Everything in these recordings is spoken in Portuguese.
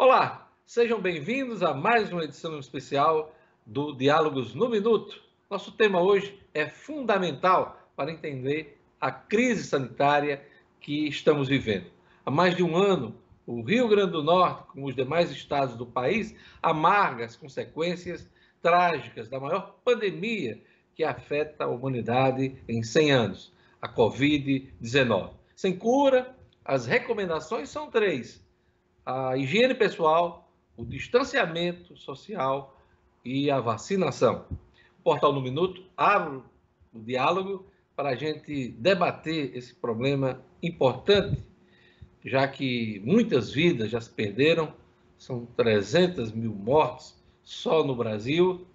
Olá, sejam bem-vindos a mais uma edição especial do Diálogos no Minuto. Nosso tema hoje é fundamental para entender a crise sanitária que estamos vivendo. Há mais de um ano, o Rio Grande do Norte, como os demais estados do país, amarga as consequências trágicas da maior pandemia que afeta a humanidade em 100 anos, a Covid-19. Sem cura, as recomendações são três: a higiene pessoal, o distanciamento social e a vacinação. O Portal no Minuto abre o diálogo para a gente debater esse problema importante, já que muitas vidas já se perderam, são 300 mil mortes só no Brasil,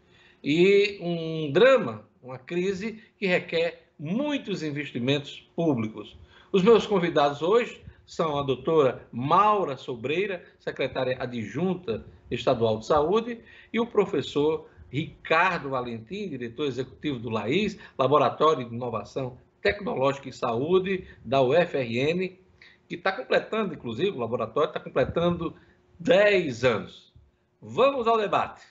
e um drama, uma crise que requer muitos investimentos públicos. Os meus convidados hoje são a doutora Maura Sobreira, secretária adjunta estadual de saúde, e o professor Ricardo Valentim, diretor executivo do LAIS, Laboratório de Inovação Tecnológica e Saúde da UFRN, que está completando, inclusive, o laboratório está completando 10 anos. Vamos ao debate.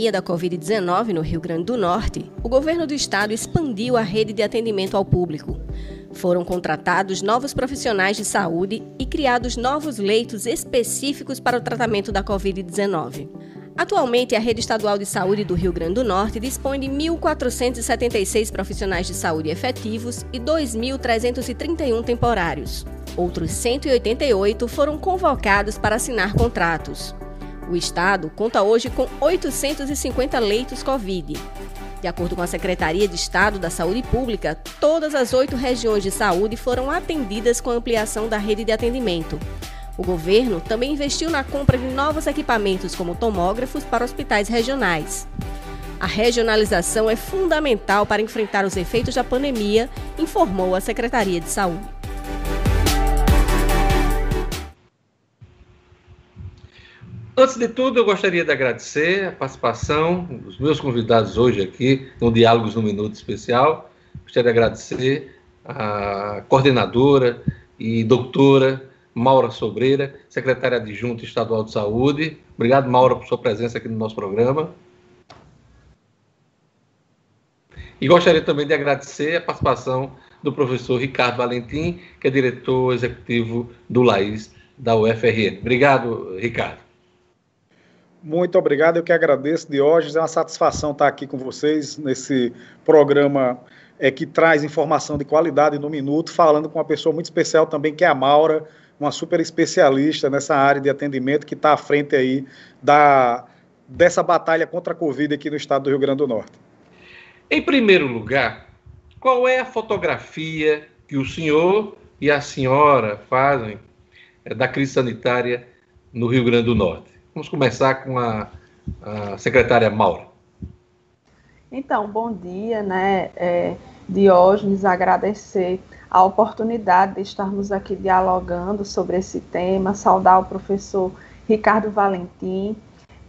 Pandemia da Covid-19 no Rio Grande do Norte, o governo do estado expandiu a rede de atendimento ao público. Foram contratados novos profissionais de saúde e criados novos leitos específicos para o tratamento da Covid-19. Atualmente, a Rede Estadual de Saúde do Rio Grande do Norte dispõe de 1.476 profissionais de saúde efetivos e 2.331 temporários. Outros 188 foram convocados para assinar contratos. O estado conta hoje com 850 leitos Covid. De acordo com a Secretaria de Estado da Saúde Pública, todas as oito regiões de saúde foram atendidas com a ampliação da rede de atendimento. O governo também investiu na compra de novos equipamentos, como tomógrafos, para hospitais regionais. A regionalização é fundamental para enfrentar os efeitos da pandemia, informou a Secretaria de Saúde. Antes de tudo, eu gostaria de agradecer a participação dos meus convidados hoje aqui no Diálogos no Minuto Especial. Gostaria de agradecer a coordenadora e doutora Maura Sobreira, secretária adjunta estadual de saúde. Obrigado, Maura, por sua presença aqui no nosso programa. E gostaria também de agradecer a participação do professor Ricardo Valentim, que é diretor executivo do LAIS da UFRN. Obrigado, Ricardo. Muito obrigado, eu que agradeço, Diógenes. É uma satisfação estar aqui com vocês nesse programa é, que traz informação de qualidade no minuto, falando com uma pessoa muito especial também, que é a Maura, uma super especialista nessa área de atendimento que está à frente aí da, dessa batalha contra a Covid aqui no estado do Rio Grande do Norte. Em primeiro lugar, qual é a fotografia que o senhor e a senhora fazem é, da crise sanitária no Rio Grande do Norte? Vamos começar com a, a secretária Maura. Então, bom dia, né, é, Diógenes, agradecer a oportunidade de estarmos aqui dialogando sobre esse tema, saudar o professor Ricardo Valentim,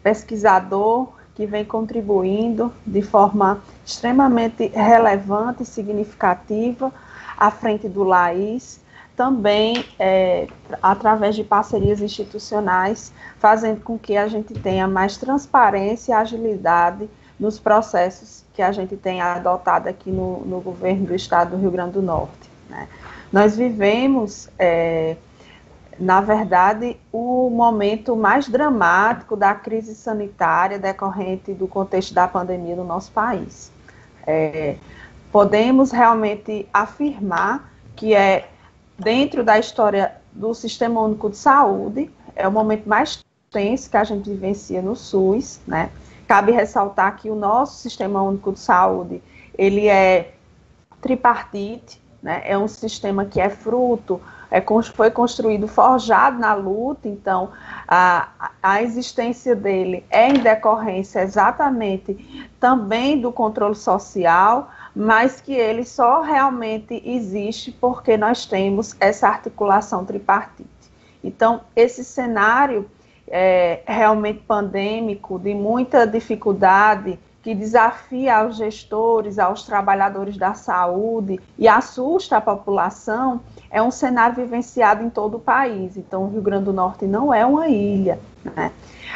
pesquisador que vem contribuindo de forma extremamente relevante e significativa à frente do LAIS também é, através de parcerias institucionais, fazendo com que a gente tenha mais transparência e agilidade nos processos que a gente tem adotado aqui no, no governo do estado do Rio Grande do Norte. Né? Nós vivemos, é, na verdade, o momento mais dramático da crise sanitária decorrente do contexto da pandemia no nosso país. É, podemos realmente afirmar que é dentro da história do Sistema Único de Saúde, é o momento mais tenso que a gente vivencia no SUS, né? Cabe ressaltar que o nosso Sistema Único de Saúde, ele é tripartite, né? É um sistema que é fruto, é, foi construído, forjado na luta, então a, a existência dele é em decorrência exatamente também do controle social, mas que ele só realmente existe porque nós temos essa articulação tripartite. Então, esse cenário é, realmente pandêmico, de muita dificuldade, que desafia aos gestores, aos trabalhadores da saúde e assusta a população, é um cenário vivenciado em todo o país. Então, o Rio Grande do Norte não é uma ilha. Né?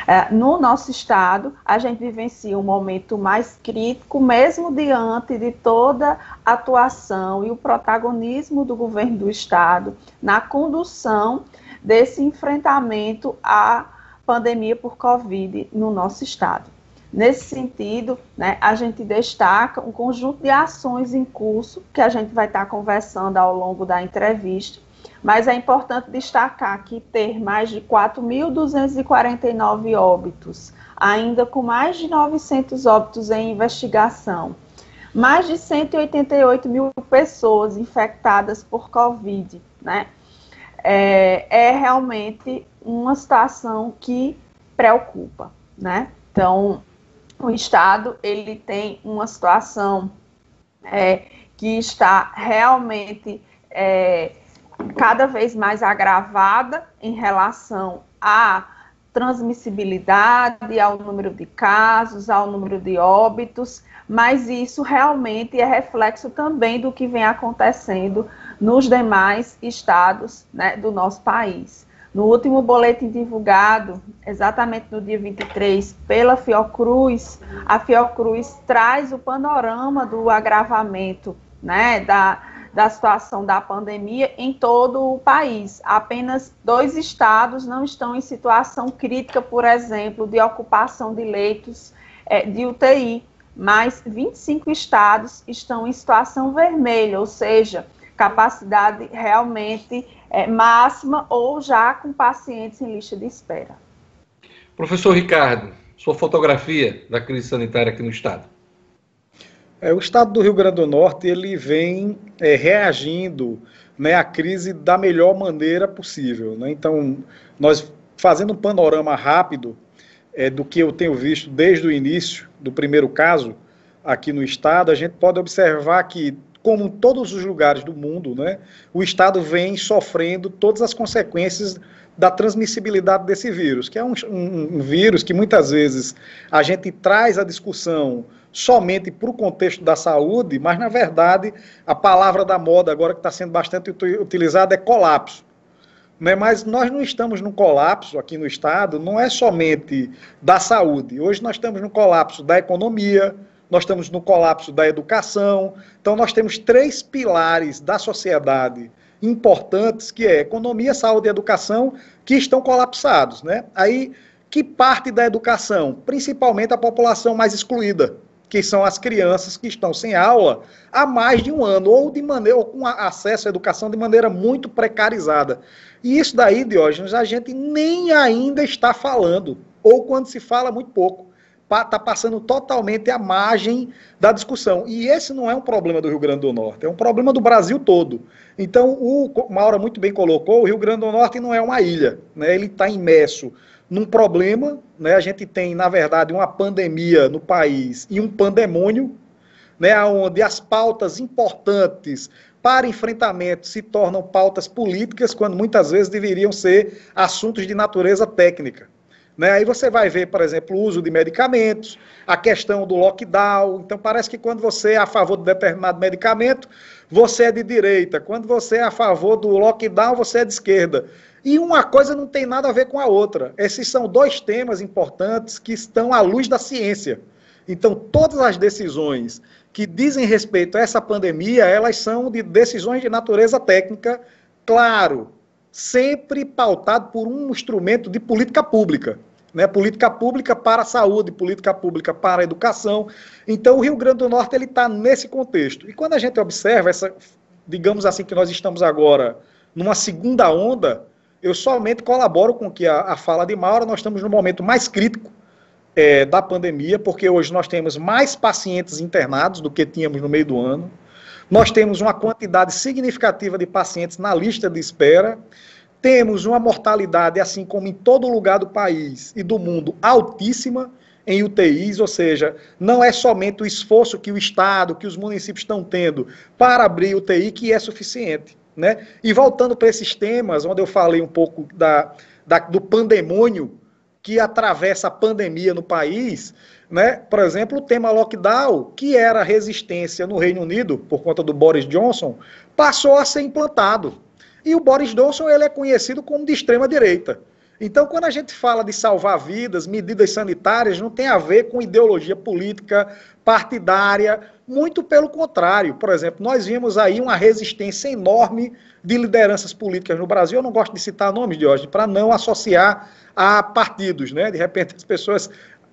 É, no nosso estado, a gente vivencia um momento mais crítico, mesmo diante de toda a atuação e o protagonismo do governo do estado na condução desse enfrentamento à pandemia por Covid no nosso estado. Nesse sentido, né, a gente destaca um conjunto de ações em curso que a gente vai estar conversando ao longo da entrevista, mas é importante destacar que ter mais de 4.249 óbitos, ainda com mais de 900 óbitos em investigação, mais de 188 mil pessoas infectadas por Covid, né? É, é realmente uma situação que preocupa, né? Então, o Estado ele tem uma situação é, que está realmente é, cada vez mais agravada em relação à transmissibilidade, ao número de casos, ao número de óbitos, mas isso realmente é reflexo também do que vem acontecendo nos demais estados né, do nosso país. No último boletim divulgado, exatamente no dia 23, pela Fiocruz, a Fiocruz traz o panorama do agravamento né, da, da situação da pandemia em todo o país. Apenas dois estados não estão em situação crítica, por exemplo, de ocupação de leitos é, de UTI, mas 25 estados estão em situação vermelha, ou seja, capacidade realmente é, máxima ou já com pacientes em lista de espera. Professor Ricardo, sua fotografia da crise sanitária aqui no estado. É, o estado do Rio Grande do Norte ele vem é, reagindo né, à crise da melhor maneira possível. Né? Então, nós fazendo um panorama rápido é, do que eu tenho visto desde o início do primeiro caso aqui no estado, a gente pode observar que como em todos os lugares do mundo, né, o Estado vem sofrendo todas as consequências da transmissibilidade desse vírus, que é um, um, um vírus que muitas vezes a gente traz a discussão somente para o contexto da saúde, mas na verdade a palavra da moda agora que está sendo bastante utilizada é colapso. Né? Mas nós não estamos no colapso aqui no Estado, não é somente da saúde. Hoje nós estamos no colapso da economia, nós estamos no colapso da educação. Então, nós temos três pilares da sociedade importantes, que é economia, saúde e educação, que estão colapsados. Né? Aí, que parte da educação? Principalmente a população mais excluída, que são as crianças que estão sem aula há mais de um ano, ou de maneira, ou com acesso à educação de maneira muito precarizada. E isso daí, Diógenes, a gente nem ainda está falando, ou quando se fala, muito pouco está passando totalmente à margem da discussão. E esse não é um problema do Rio Grande do Norte, é um problema do Brasil todo. Então, o Maura muito bem colocou, o Rio Grande do Norte não é uma ilha, né? ele está imerso num problema, né? a gente tem, na verdade, uma pandemia no país e um pandemônio, né? onde as pautas importantes para enfrentamento se tornam pautas políticas, quando muitas vezes deveriam ser assuntos de natureza técnica. Né? Aí você vai ver, por exemplo, o uso de medicamentos, a questão do lockdown. Então, parece que quando você é a favor de determinado medicamento, você é de direita. Quando você é a favor do lockdown, você é de esquerda. E uma coisa não tem nada a ver com a outra. Esses são dois temas importantes que estão à luz da ciência. Então, todas as decisões que dizem respeito a essa pandemia, elas são de decisões de natureza técnica, claro, sempre pautado por um instrumento de política pública. Né, política pública para a saúde, política pública para a educação. Então, o Rio Grande do Norte ele está nesse contexto. E quando a gente observa essa, digamos assim, que nós estamos agora numa segunda onda, eu somente colaboro com que a, a fala de Maura, nós estamos no momento mais crítico é, da pandemia, porque hoje nós temos mais pacientes internados do que tínhamos no meio do ano. Nós temos uma quantidade significativa de pacientes na lista de espera. Temos uma mortalidade, assim como em todo lugar do país e do mundo, altíssima em UTIs, ou seja, não é somente o esforço que o Estado, que os municípios estão tendo para abrir UTI que é suficiente. Né? E voltando para esses temas, onde eu falei um pouco da, da do pandemônio que atravessa a pandemia no país, né? Por exemplo, o tema lockdown, que era resistência no Reino Unido por conta do Boris Johnson, passou a ser implantado. E o Boris Johnson ele é conhecido como de extrema direita. Então, quando a gente fala de salvar vidas, medidas sanitárias, não tem a ver com ideologia política, partidária, muito pelo contrário. Por exemplo, nós vimos aí uma resistência enorme de lideranças políticas no Brasil. Eu não gosto de citar nomes de hoje, para não associar a partidos, né? De repente as pessoas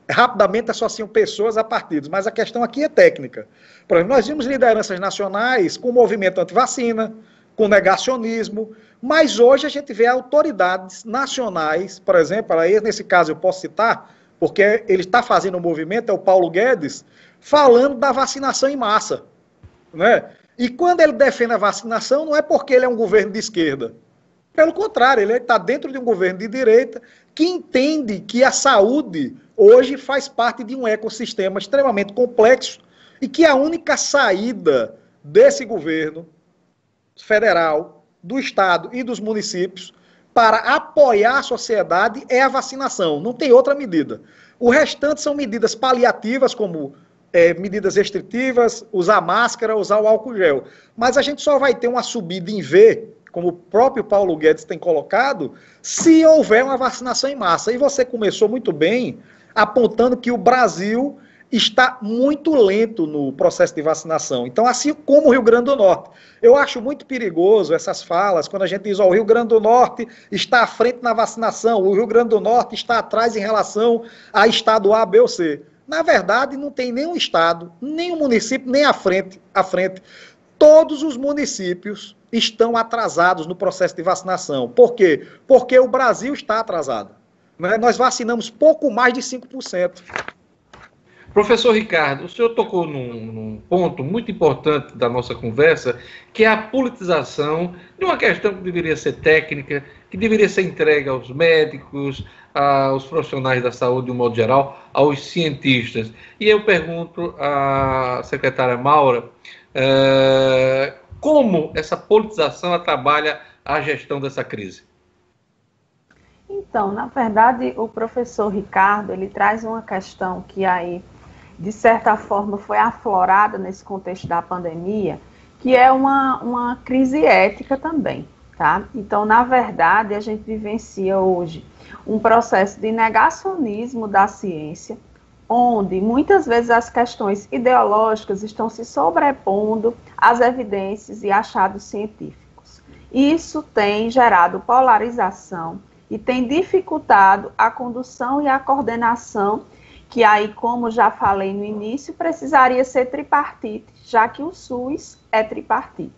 rapidamente associam pessoas a partidos, mas a questão aqui é técnica. Por exemplo, nós vimos lideranças nacionais com movimento anti-vacina, com negacionismo, mas hoje a gente vê autoridades nacionais, por exemplo, aí nesse caso eu posso citar, porque ele está fazendo um movimento, é o Paulo Guedes, falando da vacinação em massa. Né? E quando ele defende a vacinação, não é porque ele é um governo de esquerda. Pelo contrário, ele está dentro de um governo de direita que entende que a saúde hoje faz parte de um ecossistema extremamente complexo e que a única saída desse governo federal, do Estado e dos municípios para apoiar a sociedade é a vacinação, não tem outra medida. O restante são medidas paliativas, como é, medidas restritivas, usar máscara, usar o álcool gel. Mas a gente só vai ter uma subida em V, como o próprio Paulo Guedes tem colocado, se houver uma vacinação em massa. E você começou muito bem apontando que o Brasil está muito lento no processo de vacinação. Então, assim como o Rio Grande do Norte. Eu acho muito perigoso essas falas, quando a gente diz, ó, o Rio Grande do Norte está à frente na vacinação, o Rio Grande do Norte está atrás em relação a estado A, B ou C. Na verdade, não tem nenhum estado, nenhum município, nem à frente, à frente. Todos os municípios estão atrasados no processo de vacinação. Por quê? Porque o Brasil está atrasado. Né? Nós vacinamos pouco mais de 5%. Professor Ricardo, o senhor tocou num, num, ponto muito importante da nossa conversa, que é a politização de uma questão que deveria ser técnica, que deveria ser entregue aos médicos, aos profissionais da saúde de um modo geral, aos cientistas. E eu pergunto à secretária Maura uh, como essa politização trabalha a gestão dessa crise. Então, na verdade, o professor Ricardo ele traz uma questão que aí de certa forma, foi aflorada nesse contexto da pandemia, que é uma, uma crise ética também. Tá? Então, na verdade, a gente vivencia hoje um processo de negacionismo da ciência, onde muitas vezes as questões ideológicas estão se sobrepondo às evidências e achados científicos. Isso tem gerado polarização e tem dificultado a condução e a coordenação que aí, como já falei no início, precisaria ser tripartite, já que o SUS é tripartite.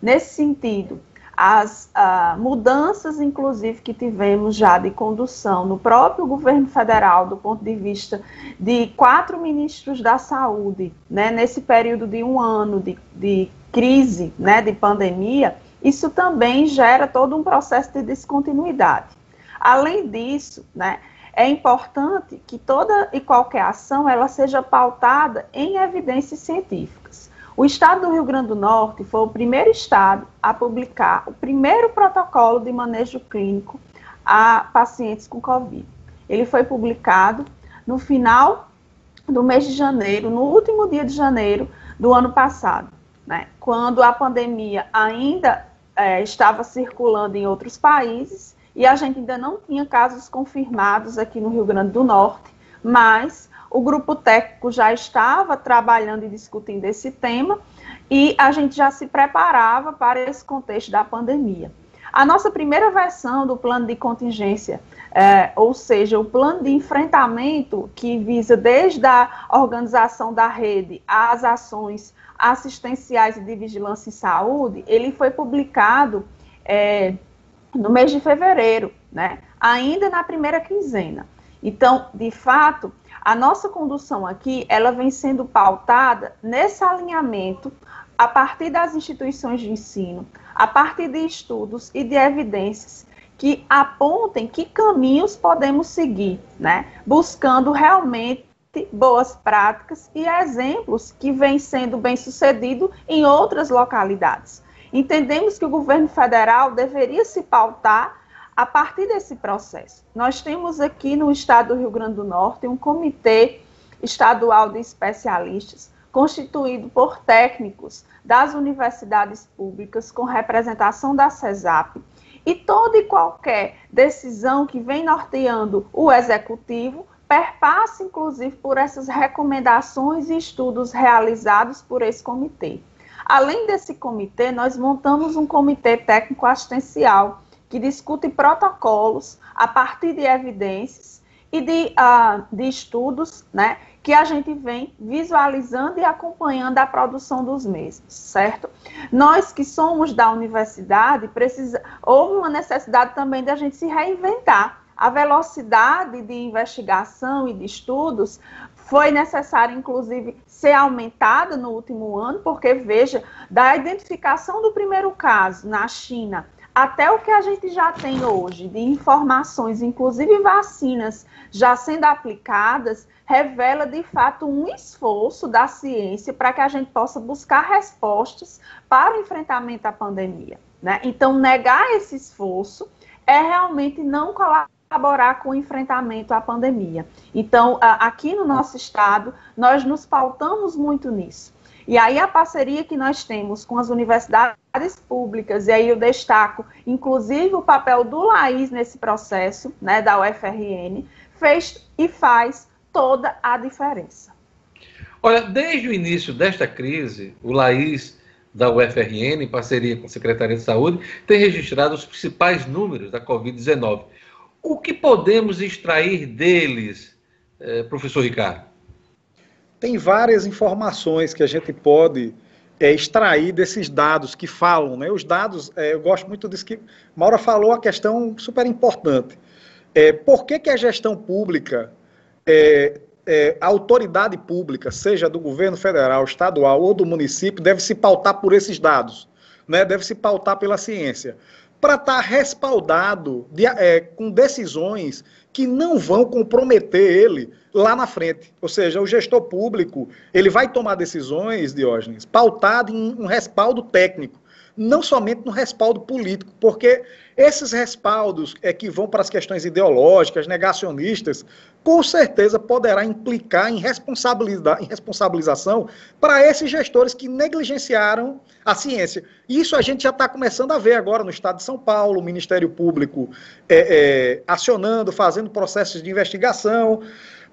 Nesse sentido, as uh, mudanças, inclusive, que tivemos já de condução no próprio governo federal, do ponto de vista de quatro ministros da saúde, né, nesse período de um ano de, de crise, né, de pandemia, isso também gera todo um processo de descontinuidade. Além disso, né, é importante que toda e qualquer ação ela seja pautada em evidências científicas. O estado do Rio Grande do Norte foi o primeiro estado a publicar o primeiro protocolo de manejo clínico a pacientes com Covid. Ele foi publicado no final do mês de janeiro, no último dia de janeiro do ano passado, né, quando a pandemia ainda é, estava circulando em outros países e a gente ainda não tinha casos confirmados aqui no Rio Grande do Norte, mas o grupo técnico já estava trabalhando e discutindo esse tema e a gente já se preparava para esse contexto da pandemia. A nossa primeira versão do plano de contingência, é, ou seja, o plano de enfrentamento que visa desde a organização da rede às ações assistenciais e de vigilância em saúde, ele foi publicado é, no mês de fevereiro, né? Ainda na primeira quinzena. Então, de fato, a nossa condução aqui, ela vem sendo pautada nesse alinhamento a partir das instituições de ensino, a partir de estudos e de evidências que apontem que caminhos podemos seguir, né? Buscando realmente boas práticas e exemplos que vêm sendo bem sucedido em outras localidades. Entendemos que o governo federal deveria se pautar a partir desse processo, nós temos aqui no estado do Rio Grande do Norte um comitê estadual de especialistas constituído por técnicos das universidades públicas com representação da CESAP e toda e qualquer decisão que vem norteando o executivo perpassa, inclusive, por essas recomendações e estudos realizados por esse comitê. Além desse comitê, nós montamos um comitê técnico assistencial que discute protocolos a partir de evidências e de, uh, de estudos, né, que a gente vem visualizando e acompanhando a produção dos mesmos, certo? Nós que somos da universidade, precisa, houve uma necessidade também de a gente se reinventar. A velocidade de investigação e de estudos foi necessária, inclusive, ser aumentada no último ano, porque, veja, da identificação do primeiro caso na China até o que a gente já tem hoje de informações, inclusive vacinas já sendo aplicadas, revela de fato um esforço da ciência para que a gente possa buscar respostas para o enfrentamento à pandemia. Né? Então, negar esse esforço é realmente não colaborar com o enfrentamento à pandemia. Então, aqui no nosso estado, nós nos pautamos muito nisso. E aí a parceria que nós temos com as universidades públicas, e aí eu destaco, inclusive, o papel do Laís nesse processo, né, da UFRN, fez e faz toda a diferença. Olha, desde o início desta crise, o Laís da UFRN, em parceria com a Secretaria de Saúde, tem registrado os principais números da Covid-19. O que podemos extrair deles, eh, professor Ricardo? Tem várias informações que a gente pode é, extrair desses dados que falam. Né? Os dados, é, eu gosto muito disso que Maura falou, a questão super importante. É, por que, que a gestão pública é, é, a autoridade pública, seja do governo federal, estadual ou do município, deve se pautar por esses dados, né? deve se pautar pela ciência, para estar tá respaldado de, é, com decisões que não vão comprometer ele lá na frente. Ou seja, o gestor público ele vai tomar decisões, Diógenes, pautado em um respaldo técnico não somente no respaldo político, porque esses respaldos é que vão para as questões ideológicas, negacionistas, com certeza poderá implicar em, em responsabilização para esses gestores que negligenciaram a ciência. Isso a gente já está começando a ver agora no Estado de São Paulo, o Ministério Público é, é, acionando, fazendo processos de investigação.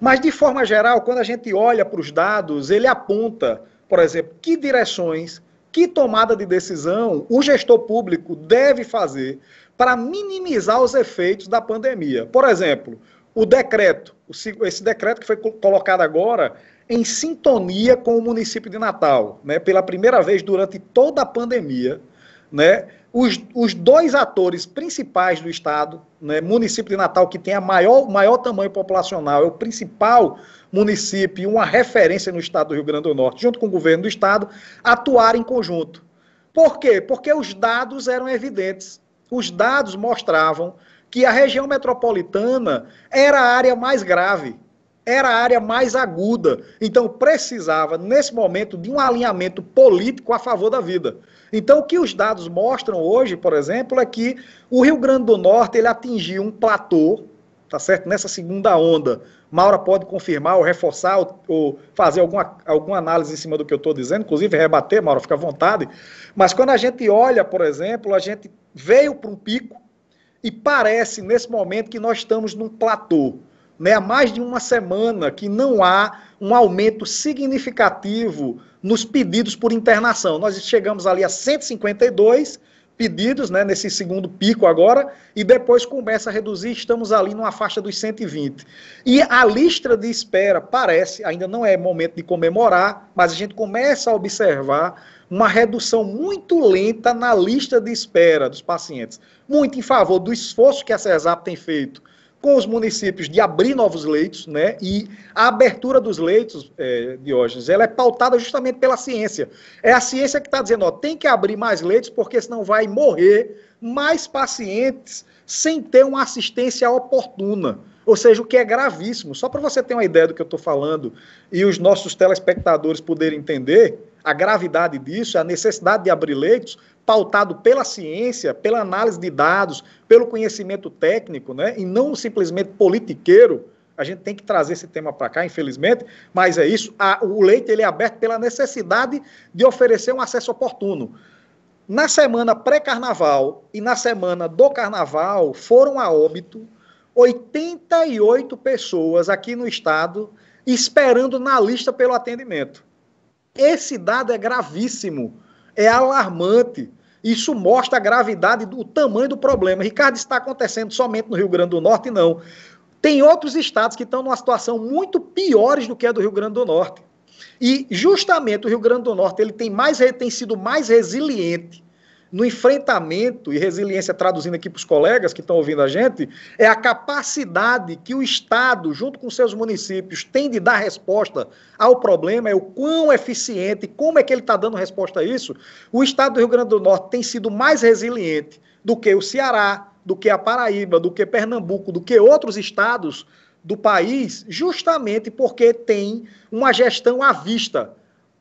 Mas, de forma geral, quando a gente olha para os dados, ele aponta, por exemplo, que direções que tomada de decisão o gestor público deve fazer para minimizar os efeitos da pandemia. Por exemplo, o decreto, esse decreto que foi colocado agora em sintonia com o município de Natal, né, pela primeira vez durante toda a pandemia, né, os, os dois atores principais do Estado, né, município de Natal, que tem a maior, maior tamanho populacional, é o principal município uma referência no estado do Rio Grande do Norte, junto com o governo do estado, atuar em conjunto. Por quê? Porque os dados eram evidentes. Os dados mostravam que a região metropolitana era a área mais grave, era a área mais aguda. Então precisava, nesse momento, de um alinhamento político a favor da vida. Então, o que os dados mostram hoje, por exemplo, é que o Rio Grande do Norte ele atingiu um platô, tá certo? Nessa segunda onda Maura pode confirmar ou reforçar ou, ou fazer alguma, alguma análise em cima do que eu estou dizendo, inclusive rebater, Maura, fica à vontade. Mas quando a gente olha, por exemplo, a gente veio para um pico e parece, nesse momento, que nós estamos num platô. Né? Há mais de uma semana que não há um aumento significativo nos pedidos por internação. Nós chegamos ali a 152 pedidos, né, nesse segundo pico agora, e depois começa a reduzir, estamos ali numa faixa dos 120. E a lista de espera parece, ainda não é momento de comemorar, mas a gente começa a observar uma redução muito lenta na lista de espera dos pacientes, muito em favor do esforço que a CESAP tem feito com os municípios de abrir novos leitos, né? E a abertura dos leitos, é, Diógenes, ela é pautada justamente pela ciência. É a ciência que está dizendo, ó, tem que abrir mais leitos, porque senão vai morrer mais pacientes sem ter uma assistência oportuna. Ou seja, o que é gravíssimo. Só para você ter uma ideia do que eu estou falando e os nossos telespectadores poderem entender a gravidade disso, a necessidade de abrir leitos, pautado pela ciência, pela análise de dados, pelo conhecimento técnico, né? E não simplesmente politiqueiro. A gente tem que trazer esse tema para cá, infelizmente, mas é isso. A, o leite ele é aberto pela necessidade de oferecer um acesso oportuno. Na semana pré-carnaval e na semana do carnaval foram a óbito 88 pessoas aqui no estado esperando na lista pelo atendimento. Esse dado é gravíssimo, é alarmante. Isso mostra a gravidade do tamanho do problema. Ricardo, está acontecendo somente no Rio Grande do Norte? Não. Tem outros estados que estão numa situação muito piores do que a do Rio Grande do Norte. E justamente o Rio Grande do Norte ele tem, mais, tem sido mais resiliente no enfrentamento, e resiliência traduzindo aqui para os colegas que estão ouvindo a gente, é a capacidade que o Estado, junto com seus municípios, tem de dar resposta ao problema, é o quão eficiente, como é que ele está dando resposta a isso. O Estado do Rio Grande do Norte tem sido mais resiliente do que o Ceará, do que a Paraíba, do que Pernambuco, do que outros estados do país, justamente porque tem uma gestão à vista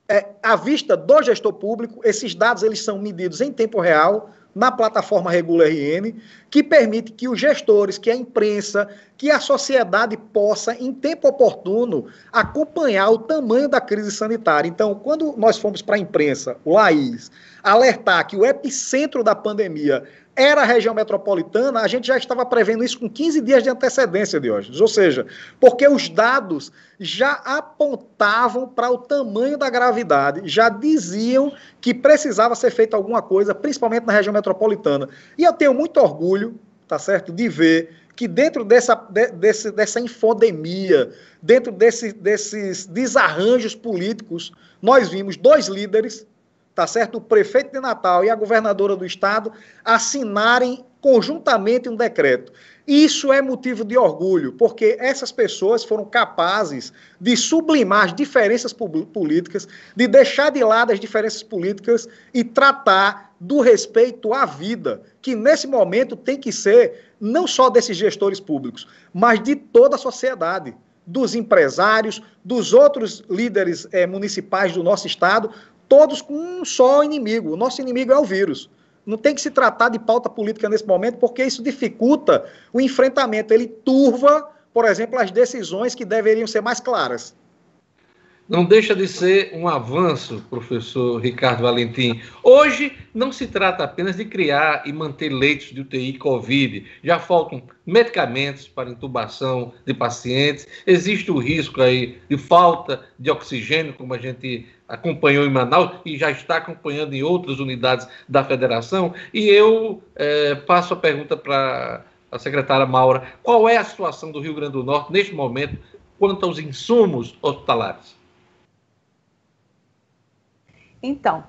é, à vista do gestor público, esses dados eles são medidos em tempo real na plataforma Regula RN, que permite que os gestores, que a imprensa, que a sociedade possa, em tempo oportuno, acompanhar o tamanho da crise sanitária. Então, quando nós fomos para a imprensa, o Laís, alertar que o epicentro da pandemia era a região metropolitana, a gente já estava prevendo isso com 15 dias de antecedência, Diógenes. Ou seja, porque os dados já apontavam para o tamanho da gravidade, já diziam que precisava ser feita alguma coisa, principalmente na região metropolitana. E eu tenho muito orgulho, tá certo, de ver que dentro dessa, de, desse, dessa infodemia, dentro desse, desses desarranjos políticos, nós vimos dois líderes tá certo? O prefeito de Natal e a governadora do estado assinarem conjuntamente um decreto. Isso é motivo de orgulho, porque essas pessoas foram capazes de sublimar as diferenças políticas, de deixar de lado as diferenças políticas e tratar do respeito à vida, que nesse momento tem que ser não só desses gestores públicos, mas de toda a sociedade dos empresários, dos outros líderes é, municipais do nosso estado, todos com um só inimigo. O nosso inimigo é o vírus. Não tem que se tratar de pauta política nesse momento, porque isso dificulta o enfrentamento. Ele turva, por exemplo, as decisões que deveriam ser mais claras. Não deixa de ser um avanço, professor Ricardo Valentim. Hoje não se trata apenas de criar e manter leitos de UTI Covid. Já faltam medicamentos para intubação de pacientes. Existe o risco aí de falta de oxigênio, como a gente acompanhou em Manaus e já está acompanhando em outras unidades da federação. E eu é, passo a pergunta para a secretária Maura: qual é a situação do Rio Grande do Norte neste momento quanto aos insumos hospitalares? Então,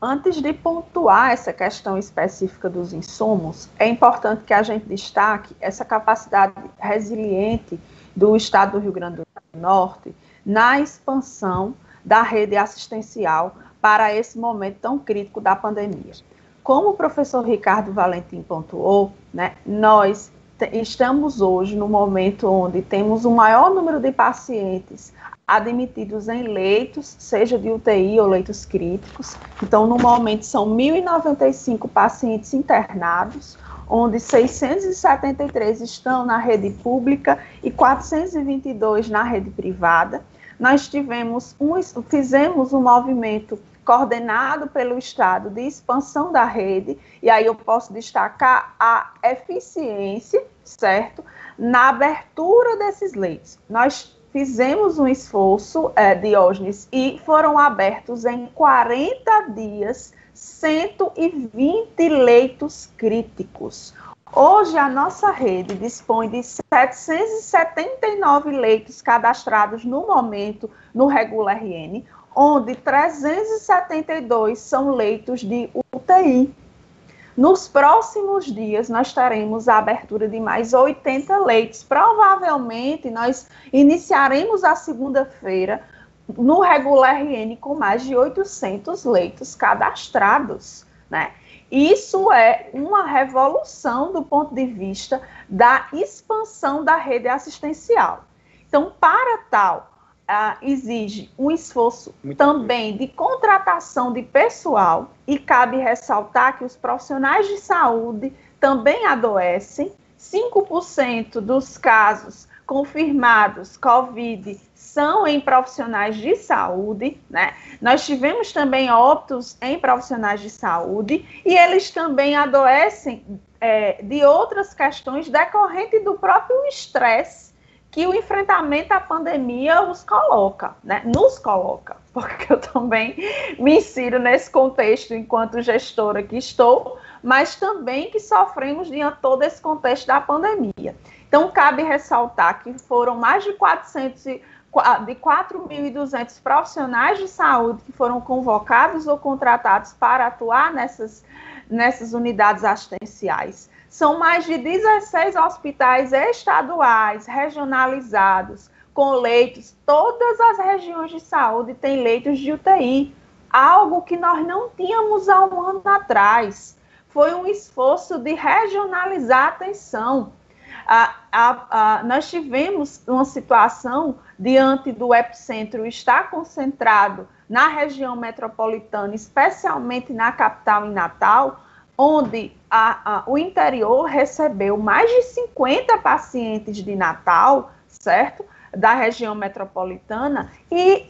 antes de pontuar essa questão específica dos insumos, é importante que a gente destaque essa capacidade resiliente do Estado do Rio Grande do Norte na expansão da rede assistencial para esse momento tão crítico da pandemia. Como o professor Ricardo Valentim pontuou, né, nós estamos hoje no momento onde temos o maior número de pacientes admitidos em leitos, seja de UTI ou leitos críticos. Então, no momento, são 1.095 pacientes internados, onde 673 estão na rede pública e 422 na rede privada nós tivemos um, fizemos um movimento coordenado pelo Estado de expansão da rede, e aí eu posso destacar a eficiência, certo, na abertura desses leitos. Nós fizemos um esforço, é, Diógenes, e foram abertos em 40 dias 120 leitos críticos. Hoje, a nossa rede dispõe de 779 leitos cadastrados no momento no Regula RN, onde 372 são leitos de UTI. Nos próximos dias, nós teremos a abertura de mais 80 leitos. Provavelmente, nós iniciaremos a segunda-feira no Regular RN com mais de 800 leitos cadastrados, né? Isso é uma revolução do ponto de vista da expansão da rede assistencial. Então, para tal, ah, exige um esforço Muito também bem. de contratação de pessoal, e cabe ressaltar que os profissionais de saúde também adoecem. 5% dos casos confirmados COVID são em profissionais de saúde, né? Nós tivemos também óbitos em profissionais de saúde e eles também adoecem é, de outras questões decorrentes do próprio estresse que o enfrentamento à pandemia os coloca, né? nos coloca, porque eu também me insiro nesse contexto enquanto gestora que estou, mas também que sofremos diante todo esse contexto da pandemia. Então, cabe ressaltar que foram mais de 400 de 4.200 profissionais de saúde que foram convocados ou contratados para atuar nessas, nessas unidades assistenciais. São mais de 16 hospitais estaduais, regionalizados, com leitos. Todas as regiões de saúde têm leitos de UTI, algo que nós não tínhamos há um ano atrás. Foi um esforço de regionalizar a atenção. Ah, ah, ah, nós tivemos uma situação diante do epicentro estar concentrado na região metropolitana, especialmente na capital em Natal, onde a, a, o interior recebeu mais de 50 pacientes de Natal, certo? Da região metropolitana, e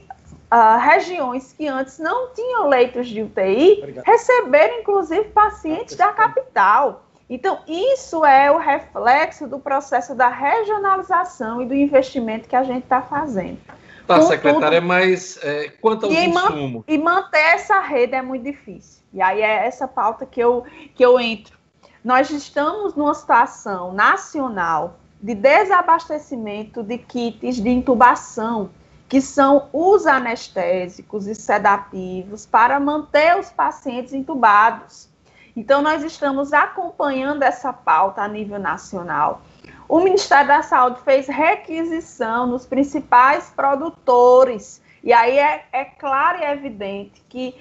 uh, regiões que antes não tinham leitos de UTI Obrigado. receberam, inclusive, pacientes da capital. Então, isso é o reflexo do processo da regionalização e do investimento que a gente está fazendo. Tá, secretária, mas é, quanto ao e insumo? e manter essa rede é muito difícil. E aí é essa pauta que eu, que eu entro. Nós estamos numa situação nacional de desabastecimento de kits de intubação, que são os anestésicos e sedativos, para manter os pacientes intubados. Então, nós estamos acompanhando essa pauta a nível nacional. O Ministério da Saúde fez requisição nos principais produtores, e aí é, é claro e evidente que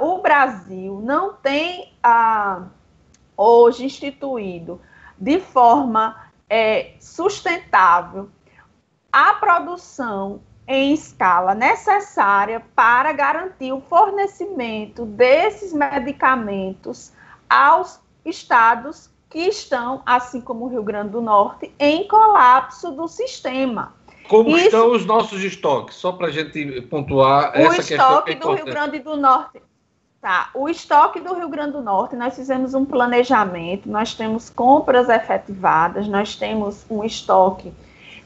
o Brasil não tem a, hoje instituído de forma é, sustentável a produção em escala necessária para garantir o fornecimento desses medicamentos aos estados que estão, assim como o Rio Grande do Norte, em colapso do sistema. Como Isso, estão os nossos estoques? Só para a gente pontuar essa questão. O estoque é do Rio Grande do Norte. Tá, o estoque do Rio Grande do Norte, nós fizemos um planejamento, nós temos compras efetivadas, nós temos um estoque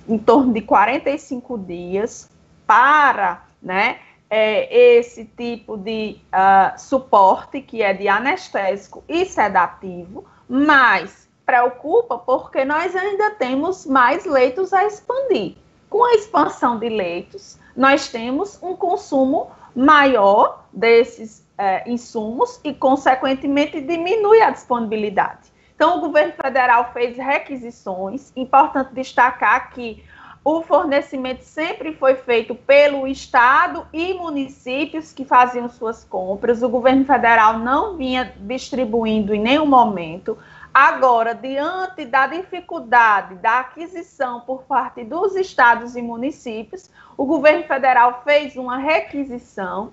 em torno de 45 dias para né, é, esse tipo de uh, suporte, que é de anestésico e sedativo, mas preocupa porque nós ainda temos mais leitos a expandir. Com a expansão de leitos, nós temos um consumo maior desses é, insumos e, consequentemente, diminui a disponibilidade. Então, o governo federal fez requisições. Importante destacar que o fornecimento sempre foi feito pelo Estado e municípios que faziam suas compras. O governo federal não vinha distribuindo em nenhum momento. Agora, diante da dificuldade da aquisição por parte dos estados e municípios, o governo federal fez uma requisição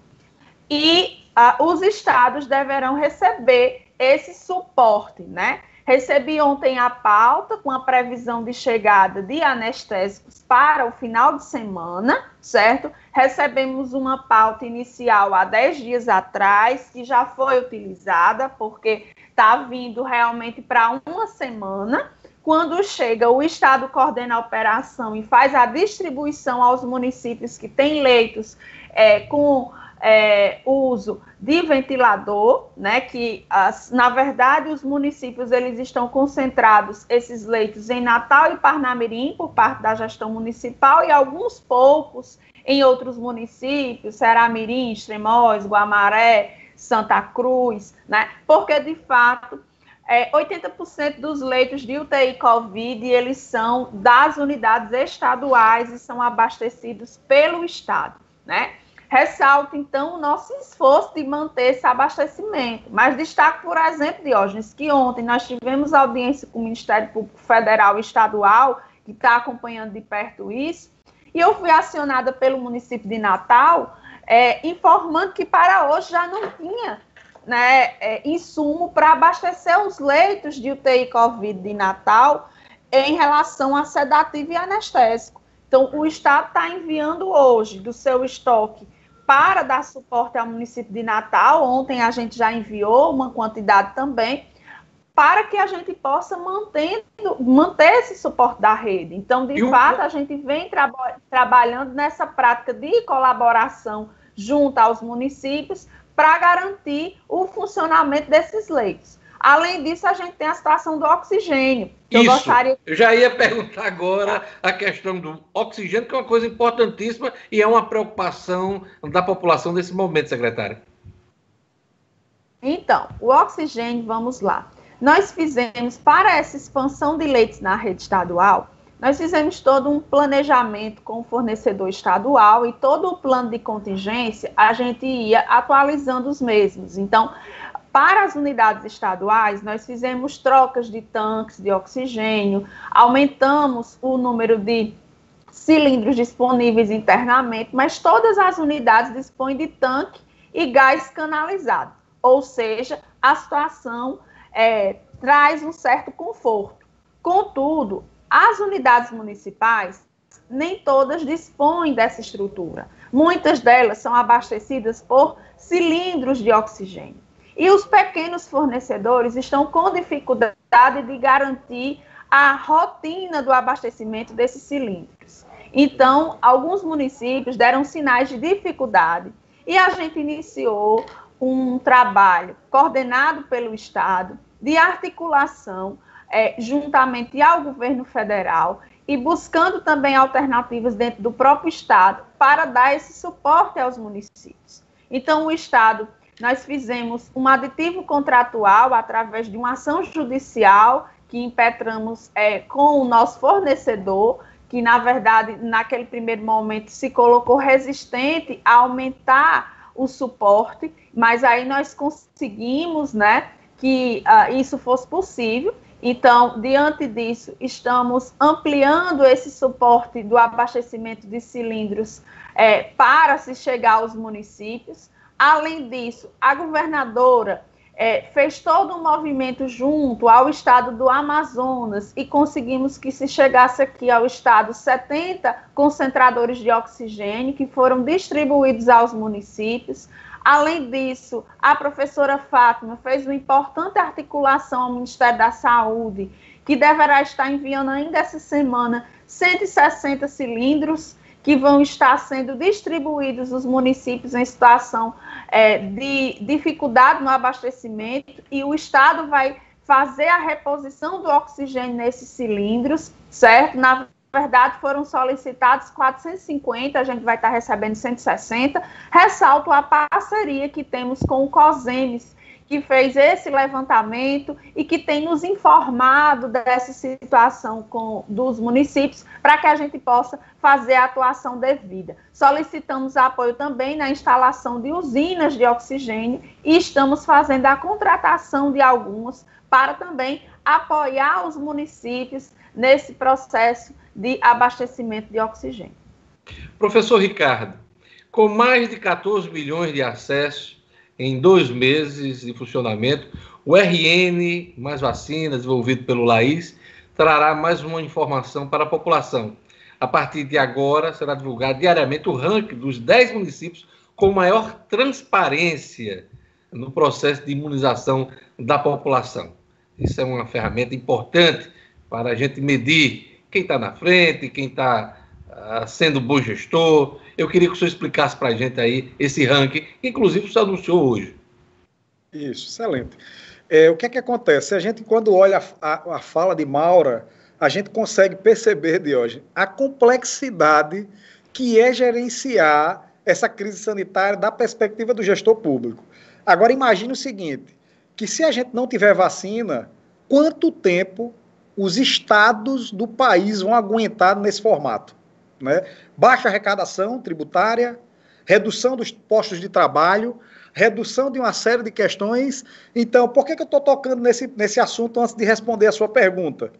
e uh, os estados deverão receber esse suporte, né? Recebi ontem a pauta com a previsão de chegada de anestésicos para o final de semana, certo? Recebemos uma pauta inicial há 10 dias atrás, que já foi utilizada, porque está vindo realmente para uma semana. Quando chega, o Estado coordena a operação e faz a distribuição aos municípios que têm leitos é, com é, uso de ventilador, né, que as, na verdade os municípios eles estão concentrados esses leitos em Natal e Parnamirim por parte da gestão municipal e alguns poucos em outros municípios, Seramirim, Extremóis, Guamaré, Santa Cruz, né, porque de fato é, 80% dos leitos de UTI Covid eles são das unidades estaduais e são abastecidos pelo Estado, né? Ressalto, então, o nosso esforço de manter esse abastecimento. Mas destaco, por exemplo, Diógenes, que ontem nós tivemos audiência com o Ministério Público Federal e Estadual, que está acompanhando de perto isso, E eu fui acionada pelo município de Natal, é, informando que para hoje já não tinha né, é, insumo para abastecer os leitos de UTI Covid de Natal em relação a sedativo e anestésico. Então, o Estado está enviando hoje do seu estoque para dar suporte ao município de Natal. Ontem a gente já enviou uma quantidade também, para que a gente possa mantendo, manter esse suporte da rede. Então, de fato, a gente vem tra trabalhando nessa prática de colaboração junto aos municípios para garantir o funcionamento desses leitos. Além disso, a gente tem a situação do oxigênio. Eu Isso, gostaria... eu já ia perguntar agora a questão do oxigênio, que é uma coisa importantíssima e é uma preocupação da população nesse momento, secretária. Então, o oxigênio, vamos lá. Nós fizemos, para essa expansão de leitos na rede estadual, nós fizemos todo um planejamento com o fornecedor estadual e todo o plano de contingência a gente ia atualizando os mesmos. Então, para as unidades estaduais, nós fizemos trocas de tanques de oxigênio, aumentamos o número de cilindros disponíveis internamente, mas todas as unidades dispõem de tanque e gás canalizado, ou seja, a situação é, traz um certo conforto. Contudo, as unidades municipais, nem todas dispõem dessa estrutura. Muitas delas são abastecidas por cilindros de oxigênio. E os pequenos fornecedores estão com dificuldade de garantir a rotina do abastecimento desses cilindros. Então, alguns municípios deram sinais de dificuldade e a gente iniciou um trabalho coordenado pelo Estado de articulação é, juntamente ao governo federal e buscando também alternativas dentro do próprio Estado para dar esse suporte aos municípios. Então, o Estado, nós fizemos um aditivo contratual através de uma ação judicial que impetramos é, com o nosso fornecedor, que na verdade, naquele primeiro momento, se colocou resistente a aumentar o suporte, mas aí nós conseguimos, né, que uh, isso fosse possível. Então, diante disso, estamos ampliando esse suporte do abastecimento de cilindros é, para se chegar aos municípios. Além disso, a governadora é, fez todo um movimento junto ao estado do Amazonas e conseguimos que se chegasse aqui ao estado 70 concentradores de oxigênio que foram distribuídos aos municípios. Além disso, a professora Fátima fez uma importante articulação ao Ministério da Saúde, que deverá estar enviando ainda essa semana 160 cilindros que vão estar sendo distribuídos nos municípios em situação é, de dificuldade no abastecimento e o Estado vai fazer a reposição do oxigênio nesses cilindros, certo? Na verdade, foram solicitados 450, a gente vai estar recebendo 160. Ressalto a parceria que temos com o COSEMES, que fez esse levantamento e que tem nos informado dessa situação com, dos municípios para que a gente possa fazer a atuação devida. Solicitamos apoio também na instalação de usinas de oxigênio e estamos fazendo a contratação de algumas para também apoiar os municípios nesse processo de abastecimento de oxigênio. Professor Ricardo, com mais de 14 milhões de acessos em dois meses de funcionamento, o RN, mais vacinas, desenvolvido pelo LAIS, trará mais uma informação para a população. A partir de agora, será divulgado diariamente o ranking dos 10 municípios com maior transparência no processo de imunização da população. Isso é uma ferramenta importante para a gente medir quem está na frente, quem está uh, sendo bom gestor, eu queria que o senhor explicasse para a gente aí esse ranking, que inclusive o senhor anunciou hoje. Isso, excelente. É, o que é que acontece? A gente, quando olha a, a, fala de Maura, a gente consegue perceber, hoje a complexidade que é gerenciar essa crise sanitária da perspectiva do gestor público. Agora, imagine o seguinte, que se a gente não tiver vacina, quanto tempo os estados do país vão aguentar nesse formato? Né? Baixa arrecadação tributária, redução dos postos de trabalho, redução de uma série de questões. Então, por que, que eu estou tocando nesse, nesse assunto antes de responder a sua pergunta?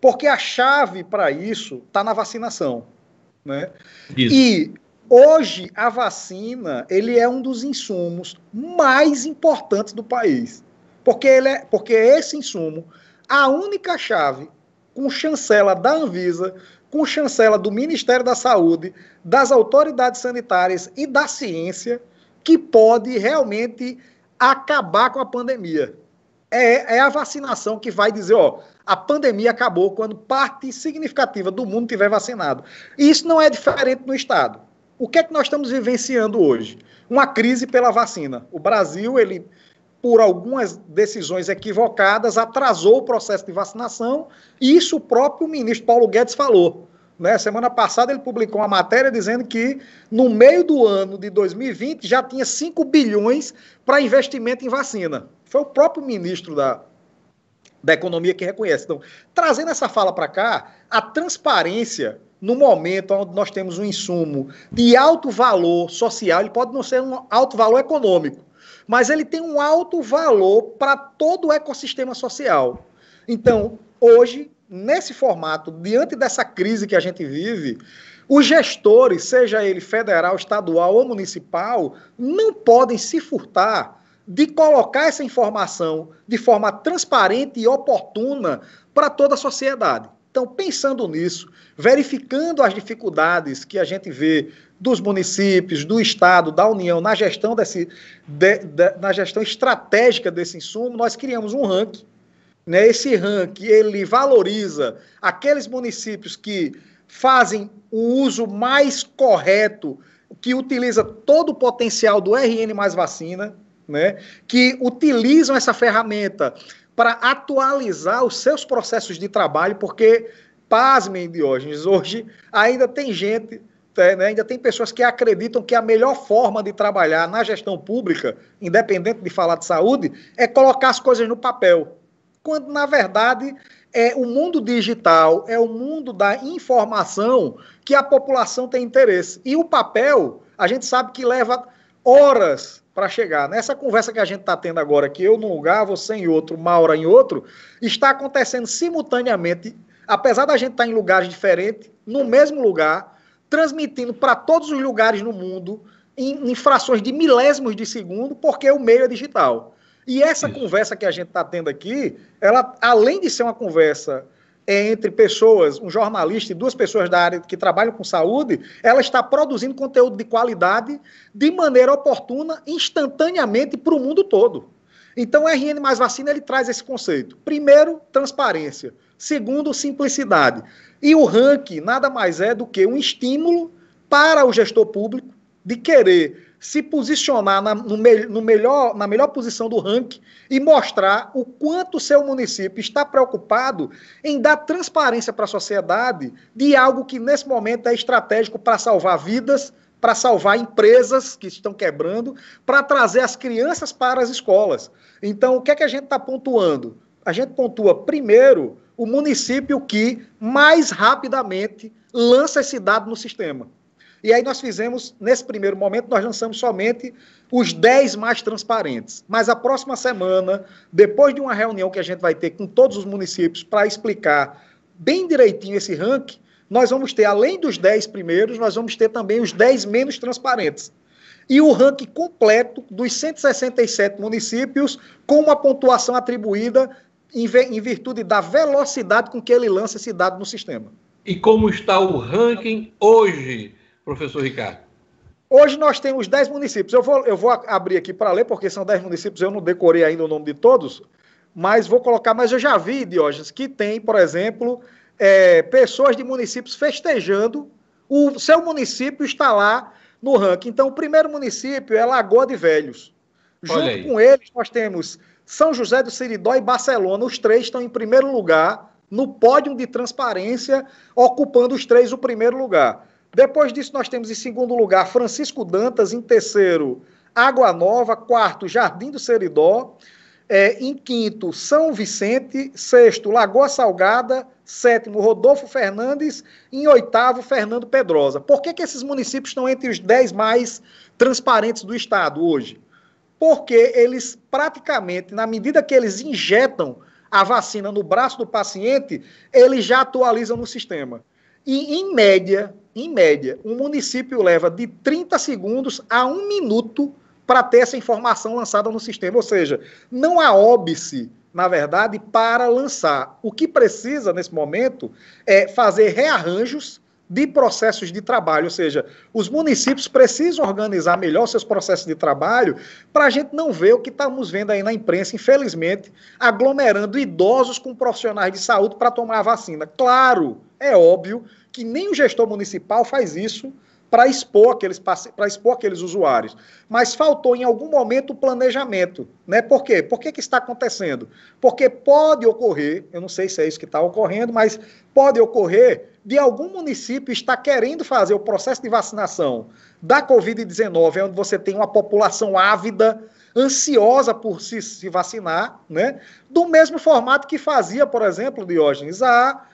Porque a chave para isso está na vacinação. Né? Isso. E hoje a vacina ele é um dos insumos mais importantes do país. Porque, ele é, porque esse insumo, a única chave com chancela da Anvisa, com chancela do Ministério da Saúde, das autoridades sanitárias e da ciência, que pode realmente acabar com a pandemia. É, é a vacinação que vai dizer, ó, a pandemia acabou quando parte significativa do mundo tiver vacinado. E isso não é diferente no Estado. O que é que nós estamos vivenciando hoje? Uma crise pela vacina. O Brasil, ele por algumas decisões equivocadas, atrasou o processo de vacinação, isso o próprio ministro Paulo Guedes falou. Né? Semana passada ele publicou uma matéria dizendo que no meio do ano de 2020 já tinha 5 bilhões para investimento em vacina. Foi o próprio ministro da, da Economia que reconhece. Então, trazendo essa fala para cá, a transparência no momento onde nós temos um insumo de alto valor social, ele pode não ser um alto valor econômico, mas ele tem um alto valor para todo o ecossistema social. Então, hoje, nesse formato, diante dessa crise que a gente vive, os gestores, seja ele federal, estadual ou municipal, não podem se furtar de colocar essa informação de forma transparente e oportuna para toda a sociedade. Então, pensando nisso, verificando as dificuldades que a gente vê dos municípios, do Estado, da União na gestão, desse, de, de, na gestão estratégica desse insumo, nós criamos um ranking. Né? Esse ranking ele valoriza aqueles municípios que fazem o uso mais correto, que utiliza todo o potencial do RN mais vacina, né? que utilizam essa ferramenta para atualizar os seus processos de trabalho, porque, pasmem, Diógenes, hoje ainda tem gente é, né, ainda tem pessoas que acreditam que a melhor forma de trabalhar na gestão pública, independente de falar de saúde, é colocar as coisas no papel. Quando, na verdade, é o mundo digital, é o mundo da informação que a população tem interesse. E o papel, a gente sabe que leva horas para chegar. Nessa conversa que a gente está tendo agora, que eu num lugar, você em outro, Maura em outro, está acontecendo simultaneamente, apesar da gente estar tá em lugares diferentes, no mesmo lugar, transmitindo para todos os lugares no mundo em, em, frações de milésimos de segundo, porque o meio é digital. E essa Isso. conversa que a gente está tendo aqui, ela, além de ser uma conversa é, entre pessoas, um jornalista e duas pessoas da área que trabalham com saúde, ela está produzindo conteúdo de qualidade de maneira oportuna, instantaneamente para o mundo todo. Então, o RN mais vacina ele traz esse conceito. Primeiro, transparência. Segundo, simplicidade. E o ranking nada mais é do que um estímulo para o gestor público de querer se posicionar na, no, no melhor, na melhor posição do ranking e mostrar o quanto o seu município está preocupado em dar transparência para a sociedade de algo que nesse momento é estratégico para salvar vidas, para salvar empresas que estão quebrando, para trazer as crianças para as escolas. Então, o que é que a gente está pontuando? A gente pontua primeiro o município que mais rapidamente lança esse dado no sistema. E aí nós fizemos, nesse primeiro momento, nós lançamos somente os 10 mais transparentes. Mas a próxima semana, depois de uma reunião que a gente vai ter com todos os municípios para explicar bem direitinho esse ranking, nós vamos ter, além dos 10 primeiros, nós vamos ter também os 10 menos transparentes. E o ranking completo dos 167 municípios, com uma pontuação atribuída em, em virtude da velocidade com que ele lança esse dado no sistema. E como está o ranking hoje, professor Ricardo? Hoje nós temos 10 municípios. Eu vou, eu vou abrir aqui para ler, porque são 10 municípios, eu não decorei ainda o nome de todos, mas vou colocar. Mas eu já vi, Diógenes, que tem, por exemplo, é, pessoas de municípios festejando o seu município está lá no ranking. Então, o primeiro município é Lagoa de Velhos. Junto com eles, nós temos são José do Seridó e Barcelona, os três estão em primeiro lugar no pódio de transparência, ocupando os três o primeiro lugar. Depois disso, nós temos em segundo lugar Francisco Dantas, em terceiro, Água Nova, quarto, Jardim do Seridó, é, em quinto, São Vicente, sexto, Lagoa Salgada, sétimo, Rodolfo Fernandes, em oitavo, Fernando Pedrosa. Por que, que esses municípios estão entre os dez mais transparentes do estado hoje? Porque eles praticamente, na medida que eles injetam a vacina no braço do paciente, eles já atualizam no sistema. E, em média, em média, um município leva de 30 segundos a um minuto para ter essa informação lançada no sistema. Ou seja, não há óbice, na verdade, para lançar. O que precisa, nesse momento, é fazer rearranjos de processos de trabalho, ou seja, os municípios precisam organizar melhor seus processos de trabalho para a gente não ver o que estamos vendo aí na imprensa, infelizmente, aglomerando idosos com profissionais de saúde para tomar a vacina. Claro, é óbvio que nem o gestor municipal faz isso para expor aqueles para expor aqueles usuários, mas faltou em algum momento o planejamento, né? Por quê? Por que, que está acontecendo? Porque pode ocorrer, eu não sei se é isso que está ocorrendo, mas pode ocorrer de algum município estar querendo fazer o processo de vacinação da Covid-19, onde você tem uma população ávida, ansiosa por se, se vacinar, né? Do mesmo formato que fazia, por exemplo, Diógenes, há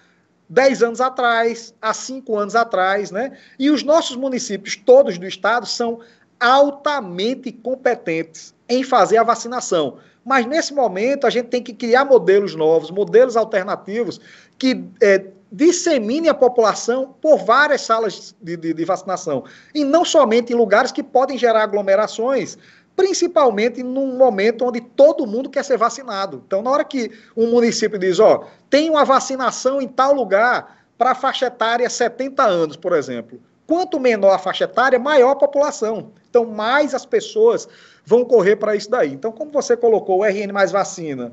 10 anos atrás, há 5 anos atrás, né? E os nossos municípios, todos do estado, são altamente competentes em fazer a vacinação. Mas nesse momento a gente tem que criar modelos novos, modelos alternativos que é, dissemine a população por várias salas de, de, de, vacinação. E não somente em lugares que podem gerar aglomerações, principalmente num momento onde todo mundo quer ser vacinado. Então, na hora que um município diz, ó, tem uma vacinação em tal lugar para a faixa etária 70 anos, por exemplo. Quanto menor a faixa etária, maior a população. Então, mais as pessoas vão correr para isso daí. Então, como você colocou o RN mais vacina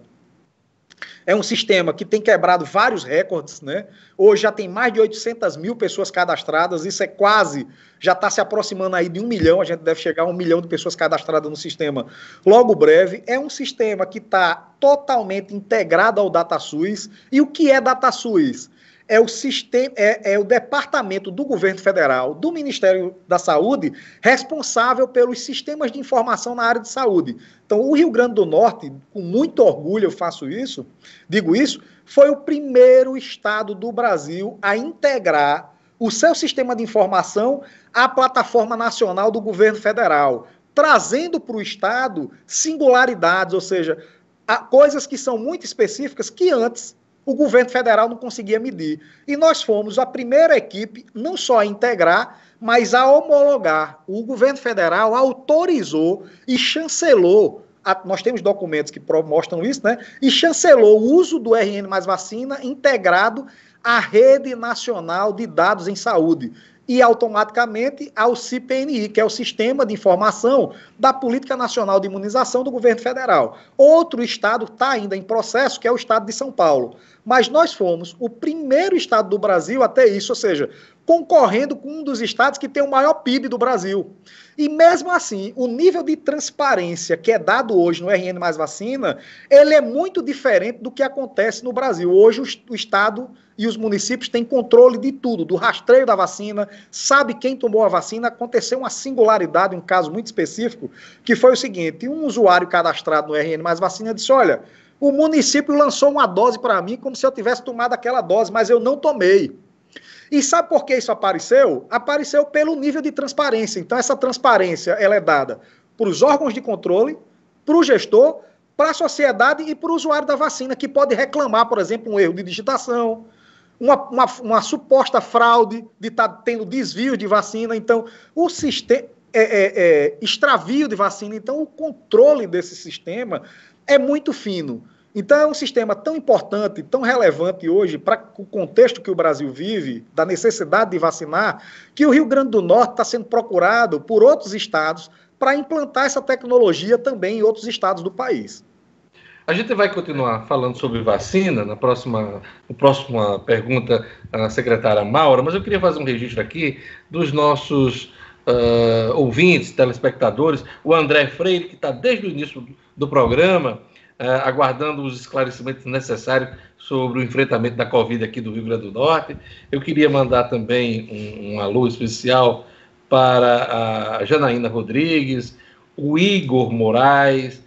é um sistema que tem quebrado vários recordes, né? Hoje já tem mais de 800 mil pessoas cadastradas, isso é quase, já está se aproximando aí de um milhão, a gente deve chegar a um milhão de pessoas cadastradas no sistema logo breve. É um sistema que está totalmente integrado ao DataSUS. E o que é DataSUS? É o sistema, é, é, o departamento do governo federal, do Ministério da Saúde, responsável pelos sistemas de informação na área de saúde. Então, o Rio Grande do Norte, com muito orgulho eu faço isso, digo isso, foi o primeiro estado do Brasil a integrar o seu sistema de informação à plataforma nacional do governo federal, trazendo para o estado singularidades, ou seja, coisas que são muito específicas que antes o governo federal não conseguia medir. E nós fomos a primeira equipe, não só a integrar, mas a homologar. O governo federal autorizou e chancelou. Nós temos documentos que mostram isso, né? E chancelou o uso do RN mais vacina integrado à rede nacional de dados em saúde e automaticamente ao CPNI, que é o Sistema de Informação da Política Nacional de Imunização do Governo Federal. Outro estado está ainda em processo, que é o estado de São Paulo. Mas nós fomos o primeiro estado do Brasil a ter isso, ou seja, concorrendo com um dos estados que tem o maior PIB do Brasil. E mesmo assim, o nível de transparência que é dado hoje no RN mais vacina, ele é muito diferente do que acontece no Brasil. Hoje o, o estado e os municípios têm controle de tudo, do rastreio da vacina, sabe quem tomou a vacina. Aconteceu uma singularidade, um caso muito específico, que foi o seguinte: um usuário cadastrado no RN mais vacina disse: olha, o município lançou uma dose para mim como se eu tivesse tomado aquela dose, mas eu não tomei. E sabe por que isso apareceu? Apareceu pelo nível de transparência. Então, essa transparência ela é dada para os órgãos de controle, para o gestor, para a sociedade e para o usuário da vacina, que pode reclamar, por exemplo, um erro de digitação, uma, uma, uma suposta fraude de estar tá tendo desvio de vacina. Então, o sistema. É, é, é, extravio de vacina. Então, o controle desse sistema é muito fino. Então, é um sistema tão importante, tão relevante hoje para o contexto que o Brasil vive, da necessidade de vacinar, que o Rio Grande do Norte está sendo procurado por outros estados para implantar essa tecnologia também em outros estados do país. A gente vai continuar falando sobre vacina na próxima, na próxima pergunta à secretária Maura, mas eu queria fazer um registro aqui dos nossos uh, ouvintes, telespectadores, o André Freire, que está desde o início do, programa, aguardando os esclarecimentos necessários sobre o enfrentamento da Covid aqui do Rio Grande do Norte. Eu queria mandar também um, um alô especial para a Janaína Rodrigues, o Igor Moraes,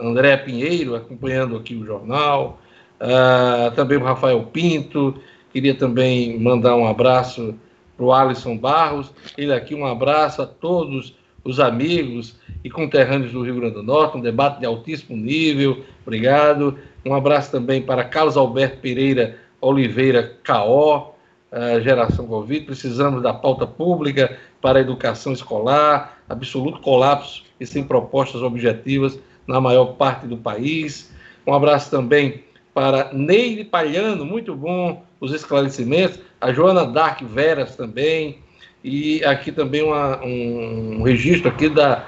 André Pinheiro acompanhando aqui o jornal, uh, também o Rafael Pinto, queria também mandar um abraço para o Alisson Barros, ele aqui, um abraço a todos os amigos e conterrâneos do Rio Grande do Norte, um debate de altíssimo nível, obrigado. Um abraço também para Carlos Alberto Pereira Oliveira Caó, a geração Covid, precisamos da pauta pública para a educação escolar, absoluto colapso e sem propostas objetivas na maior parte do país. Um abraço também para Neide Palhano, muito bom os esclarecimentos, a Joana Dark Veras também, e aqui também uma, um, um registro aqui da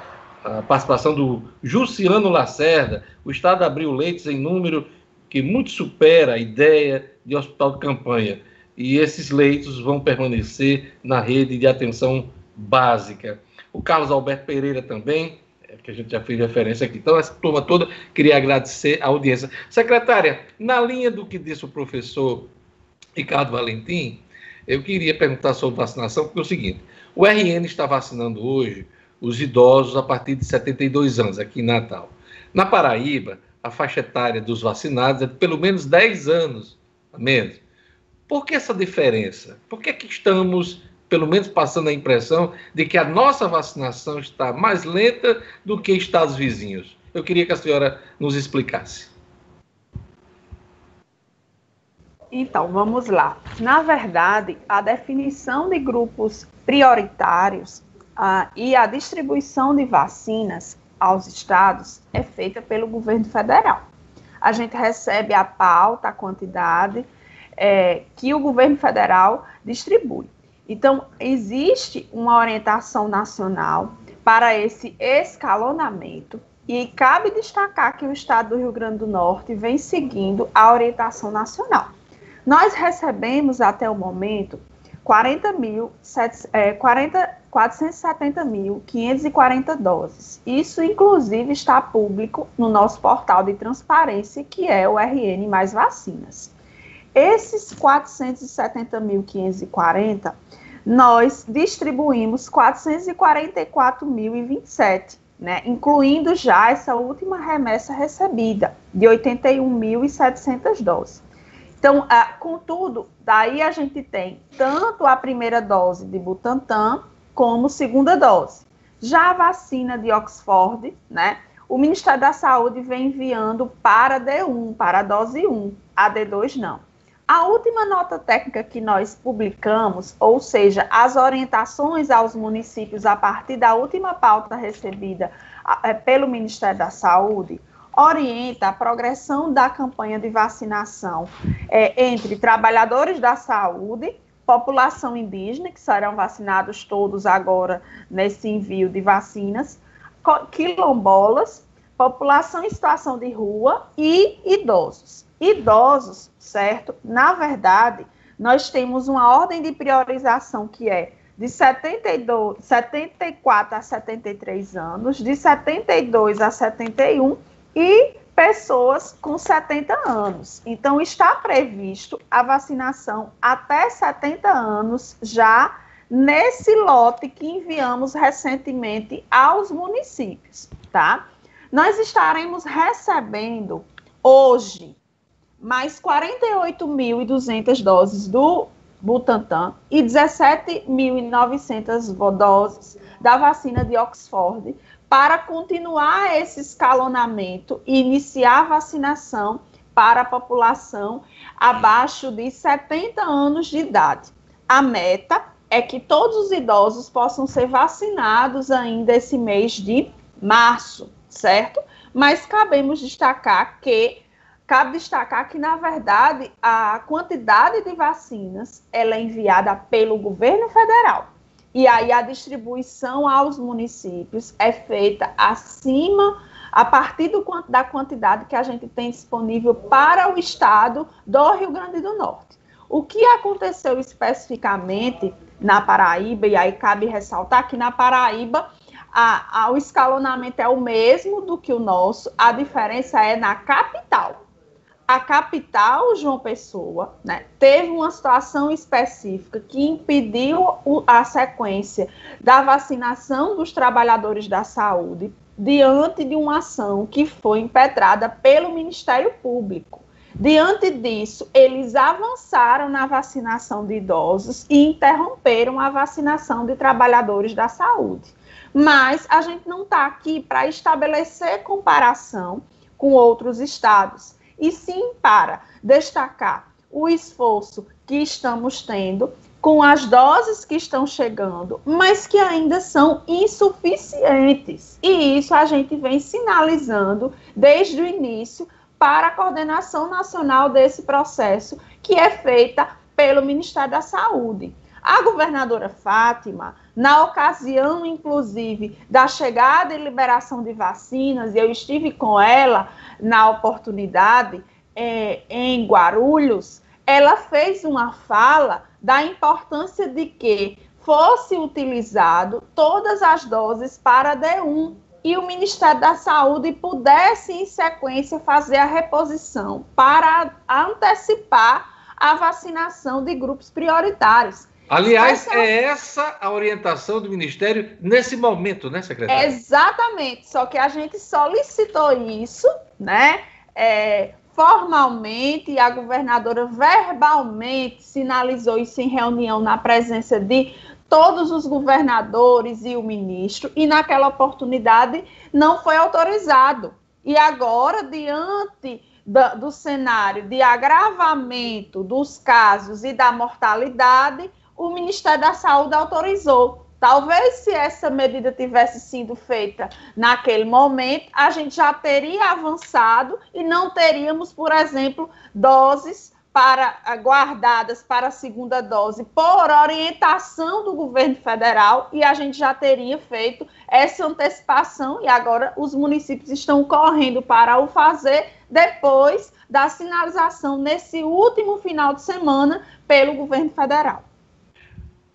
participação do Juciano Lacerda. O Estado abriu leitos em número que muito supera a ideia de hospital de campanha. E esses leitos vão permanecer na rede de atenção básica. O Carlos Alberto Pereira também, é, que a gente já fez referência aqui. Então, essa turma toda, queria agradecer a audiência. Secretária, na linha do que disse o professor Ricardo Valentim, eu queria perguntar sobre vacinação, porque é o seguinte: o RN está vacinando hoje os idosos a partir de 72 anos, aqui em Natal. Na Paraíba, a faixa etária dos vacinados é de pelo menos 10 anos a menos. Por que essa diferença? Por que, que estamos, pelo menos, passando a impressão de que a nossa vacinação está mais lenta do que estados vizinhos? Eu queria que a senhora nos explicasse. Então, vamos lá. Na verdade, a definição de grupos prioritários ah, e a distribuição de vacinas aos estados é feita pelo governo federal. A gente recebe a pauta, a quantidade é, que o governo federal distribui. Então, existe uma orientação nacional para esse escalonamento e cabe destacar que o estado do Rio Grande do Norte vem seguindo a orientação nacional. Nós recebemos até o momento 40 mil, é, 40, 470.540 doses. Isso, inclusive, está público no nosso portal de transparência, que é o RN Mais Vacinas. Esses 470.540, nós distribuímos 444.027, né, incluindo já essa última remessa recebida, de 81.700 doses. Então, ah, contudo, daí a gente tem tanto a primeira dose de Butantan, como segunda dose. Já a vacina de Oxford, né? O Ministério da Saúde vem enviando para D1, para a dose 1, a D2 não. A última nota técnica que nós publicamos, ou seja, as orientações aos municípios a partir da última pauta recebida é, pelo Ministério da Saúde, orienta a progressão da campanha de vacinação é, entre trabalhadores da saúde, população indígena, que serão vacinados todos agora nesse envio de vacinas, quilombolas, população em situação de rua e idosos. Idosos, certo? Na verdade, nós temos uma ordem de priorização que é de 72, 74 a 73 anos, de 72 a 71 e pessoas com 70 anos. Então, está previsto a vacinação até 70 anos já nesse lote que enviamos recentemente aos municípios, tá? Nós estaremos recebendo hoje mais 48.200 doses do Butantan e 17.900 doses da vacina de Oxford para continuar esse escalonamento e iniciar a vacinação para a população abaixo de 70 anos de idade. A meta é que todos os idosos possam ser vacinados ainda esse mês de março, certo? Mas cabemos destacar que cabe destacar que na verdade a quantidade de vacinas ela é enviada pelo governo federal e aí a distribuição aos municípios é feita acima, a partir do, da quantidade que a gente tem disponível para o estado do Rio Grande do Norte. O que aconteceu especificamente na Paraíba, e aí cabe ressaltar que na Paraíba a, a, o escalonamento é o mesmo do que o nosso, a diferença é na capital a capital, João Pessoa, né, teve uma situação específica que impediu a sequência da vacinação dos trabalhadores da saúde diante de uma ação que foi impetrada pelo Ministério Público. Diante disso, eles avançaram na vacinação de idosos e interromperam a vacinação de trabalhadores da saúde. Mas a gente não está aqui para estabelecer comparação com outros estados e sim para destacar o esforço que estamos tendo, com as doses que estão chegando, mas que ainda são insuficientes. E isso a gente vem sinalizando desde o início para a coordenação nacional desse processo, que é feita pelo Ministério da Saúde. A governadora Fátima, na ocasião, inclusive, da chegada e liberação de vacinas, eu estive com ela na oportunidade é, em Guarulhos, ela fez uma fala da importância de que fosse utilizado todas as doses para D1 e o Ministério da Saúde pudesse, em sequência, fazer a reposição para antecipar a vacinação de grupos prioritários. Aliás, essa... é essa a orientação do Ministério nesse momento, né, secretária? Exatamente. Só que a gente solicitou isso, né? É, formalmente, a governadora verbalmente sinalizou isso em reunião na presença de todos os governadores e o ministro, e naquela oportunidade não foi autorizado. E agora, diante do, do cenário de agravamento dos casos e da mortalidade, o Ministério da Saúde autorizou. Talvez se essa medida tivesse sido feita naquele momento, a gente já teria avançado e não teríamos, por exemplo, doses para eh, guardadas para a segunda dose por orientação do governo federal e a gente já teria feito essa antecipação e agora os municípios estão correndo para o fazer depois da sinalização nesse último final de semana pelo governo federal.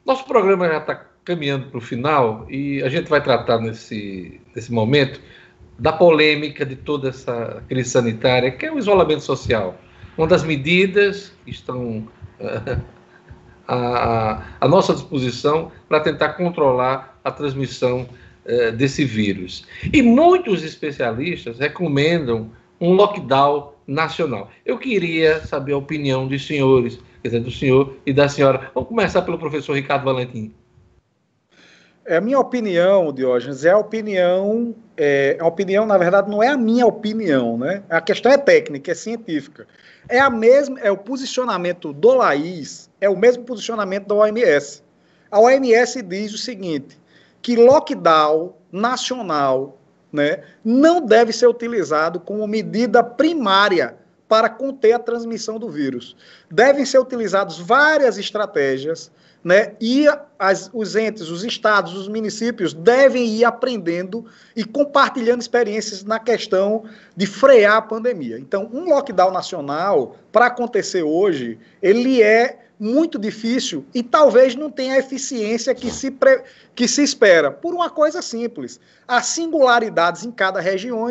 Nosso programa já está caminhando para o final e a gente vai tratar nesse, nesse momento da polêmica de toda essa crise sanitária, que é o isolamento social. Uma das medidas que estão à, à, nossa disposição para tentar controlar a transmissão uh, desse vírus. E muitos especialistas recomendam um lockdown nacional. Eu queria saber a opinião dos senhores quer dizer, do senhor e da senhora. Vamos começar pelo professor Ricardo Valentim. É, a minha opinião, Diógenes, é a opinião, é, a opinião, na verdade, não é a minha opinião, né? A questão é técnica, é científica. É a mesma, é o posicionamento do Laís, é o mesmo posicionamento da OMS. A OMS diz o seguinte, que lockdown nacional, né, não deve ser utilizado como medida primária para conter a transmissão do vírus. Devem ser utilizadas várias estratégias, né? E as, os entes, os estados, os municípios devem ir aprendendo e compartilhando experiências na questão de frear a pandemia. Então, um lockdown nacional, para acontecer hoje, ele é muito difícil e talvez não tenha a eficiência que se, pre... que se espera, por uma coisa simples. Há singularidades em cada região,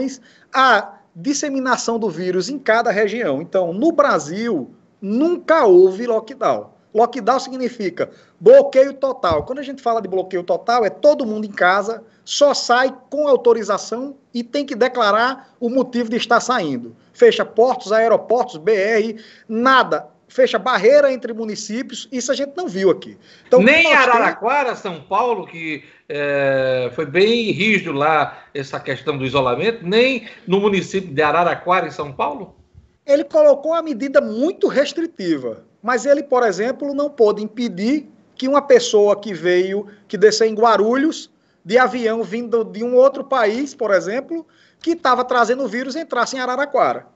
há disseminação do vírus em cada região. Então, no Brasil, nunca houve lockdown. Lockdown significa bloqueio total. Quando a gente fala de bloqueio total, é todo mundo em casa, só sai com autorização e tem que declarar o motivo de estar saindo. Fecha portos, aeroportos, BR, nada fecha barreira entre municípios, isso a gente não viu aqui. Então, Nem Araraquara, tem... São Paulo, que é, foi bem rígido lá essa questão do isolamento, nem no município de Araraquara, em São Paulo? Ele colocou uma medida muito restritiva, mas ele, por exemplo, não pôde impedir que uma pessoa que veio, que desceu em Guarulhos, de avião vindo de um outro país, por exemplo, que estava trazendo o vírus, entrasse em Araraquara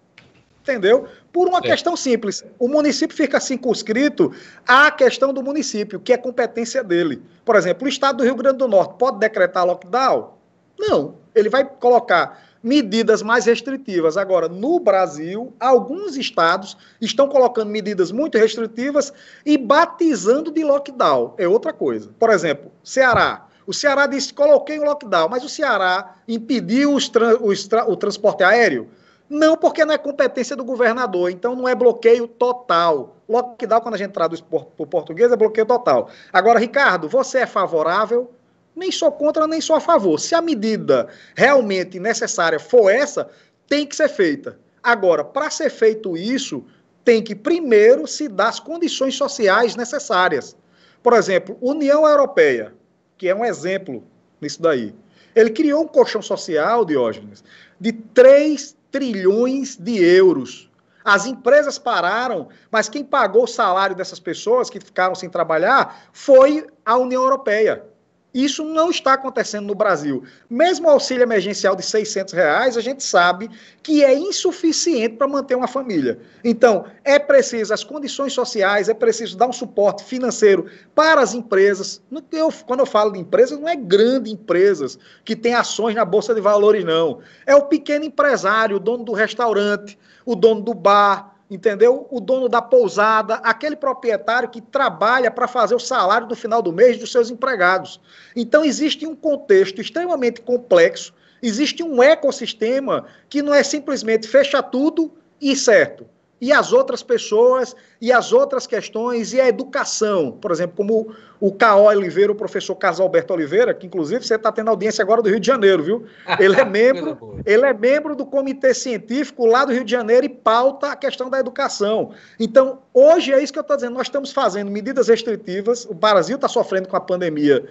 entendeu? Por uma é. questão simples. O município fica circunscrito à questão do município, que é competência dele. Por exemplo, o estado do Rio Grande do Norte pode decretar lockdown? Não. Ele vai colocar medidas mais restritivas. Agora, no Brasil, alguns estados estão colocando medidas muito restritivas e batizando de lockdown. É outra coisa. Por exemplo, Ceará. O Ceará disse: coloquei um lockdown, mas o Ceará impediu os tra os tra o transporte aéreo? Não, porque não é competência do governador, então não é bloqueio total. Lockdown, quando a gente traduz para o português, é bloqueio total. Agora, Ricardo, você é favorável? Nem sou contra, nem sou a favor. Se a medida realmente necessária for essa, tem que ser feita. Agora, para ser feito isso, tem que primeiro se dar as condições sociais necessárias. Por exemplo, União Europeia, que é um exemplo nisso daí. Ele criou um colchão social, Diógenes, de 3 trilhões de euros. As empresas pararam, mas quem pagou o salário dessas pessoas que ficaram sem trabalhar foi a União Europeia. Isso não está acontecendo no Brasil. Mesmo o auxílio emergencial de 600 reais, a gente sabe que é insuficiente para manter uma família. Então, é preciso as condições sociais, é preciso dar um suporte financeiro para as empresas. Eu, quando eu falo de empresas, não é grande empresas que têm ações na Bolsa de Valores, não. É o pequeno empresário, o dono do restaurante, o dono do bar, entendeu? O dono da pousada, aquele proprietário que trabalha para fazer o salário do final do mês dos seus empregados. Então existe um contexto extremamente complexo, existe um ecossistema que não é simplesmente fecha tudo e certo e as outras pessoas, e as outras questões, e a educação. Por exemplo, como o K.O. Oliveira, o professor Carlos Alberto Oliveira, que inclusive você está tendo audiência agora do Rio de Janeiro, viu? Ele é membro, ele é membro do comitê científico lá do Rio de Janeiro e pauta a questão da educação. Então, hoje é isso que eu estou dizendo, nós estamos fazendo medidas restritivas, o Brasil está sofrendo com a pandemia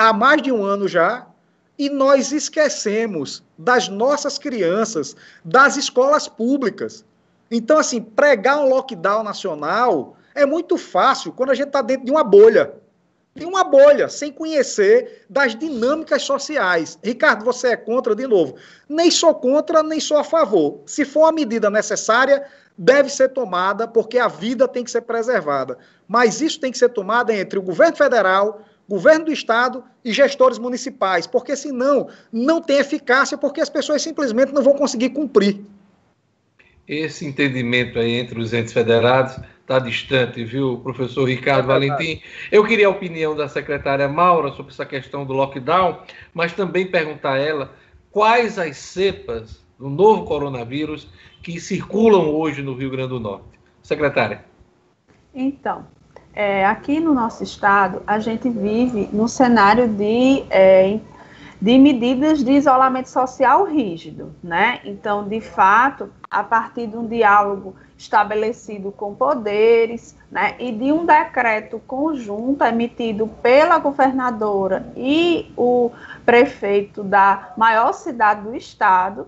há mais de um ano já, e nós esquecemos das nossas crianças, das escolas públicas. Então, assim, pregar um lockdown nacional é muito fácil quando a gente está dentro de uma bolha. De uma bolha, sem conhecer das dinâmicas sociais. Ricardo, você é contra, de novo. Nem sou contra, nem sou a favor. Se for uma medida necessária, deve ser tomada, porque a vida tem que ser preservada. Mas isso tem que ser tomado entre o governo federal, governo do estado e gestores municipais, porque senão não tem eficácia, porque as pessoas simplesmente não vão conseguir cumprir esse entendimento aí entre os entes federados está distante, viu, professor Ricardo é Valentim? Eu queria a opinião da secretária Maura sobre essa questão do lockdown, mas também perguntar a ela quais as cepas do novo coronavírus que circulam hoje no Rio Grande do Norte. Secretária. Então, é, aqui no nosso estado, a gente vive no cenário de é, de medidas de isolamento social rígido, né? Então, de fato, a partir de um diálogo estabelecido com poderes, né, e de um decreto conjunto emitido pela governadora e o prefeito da maior cidade do estado,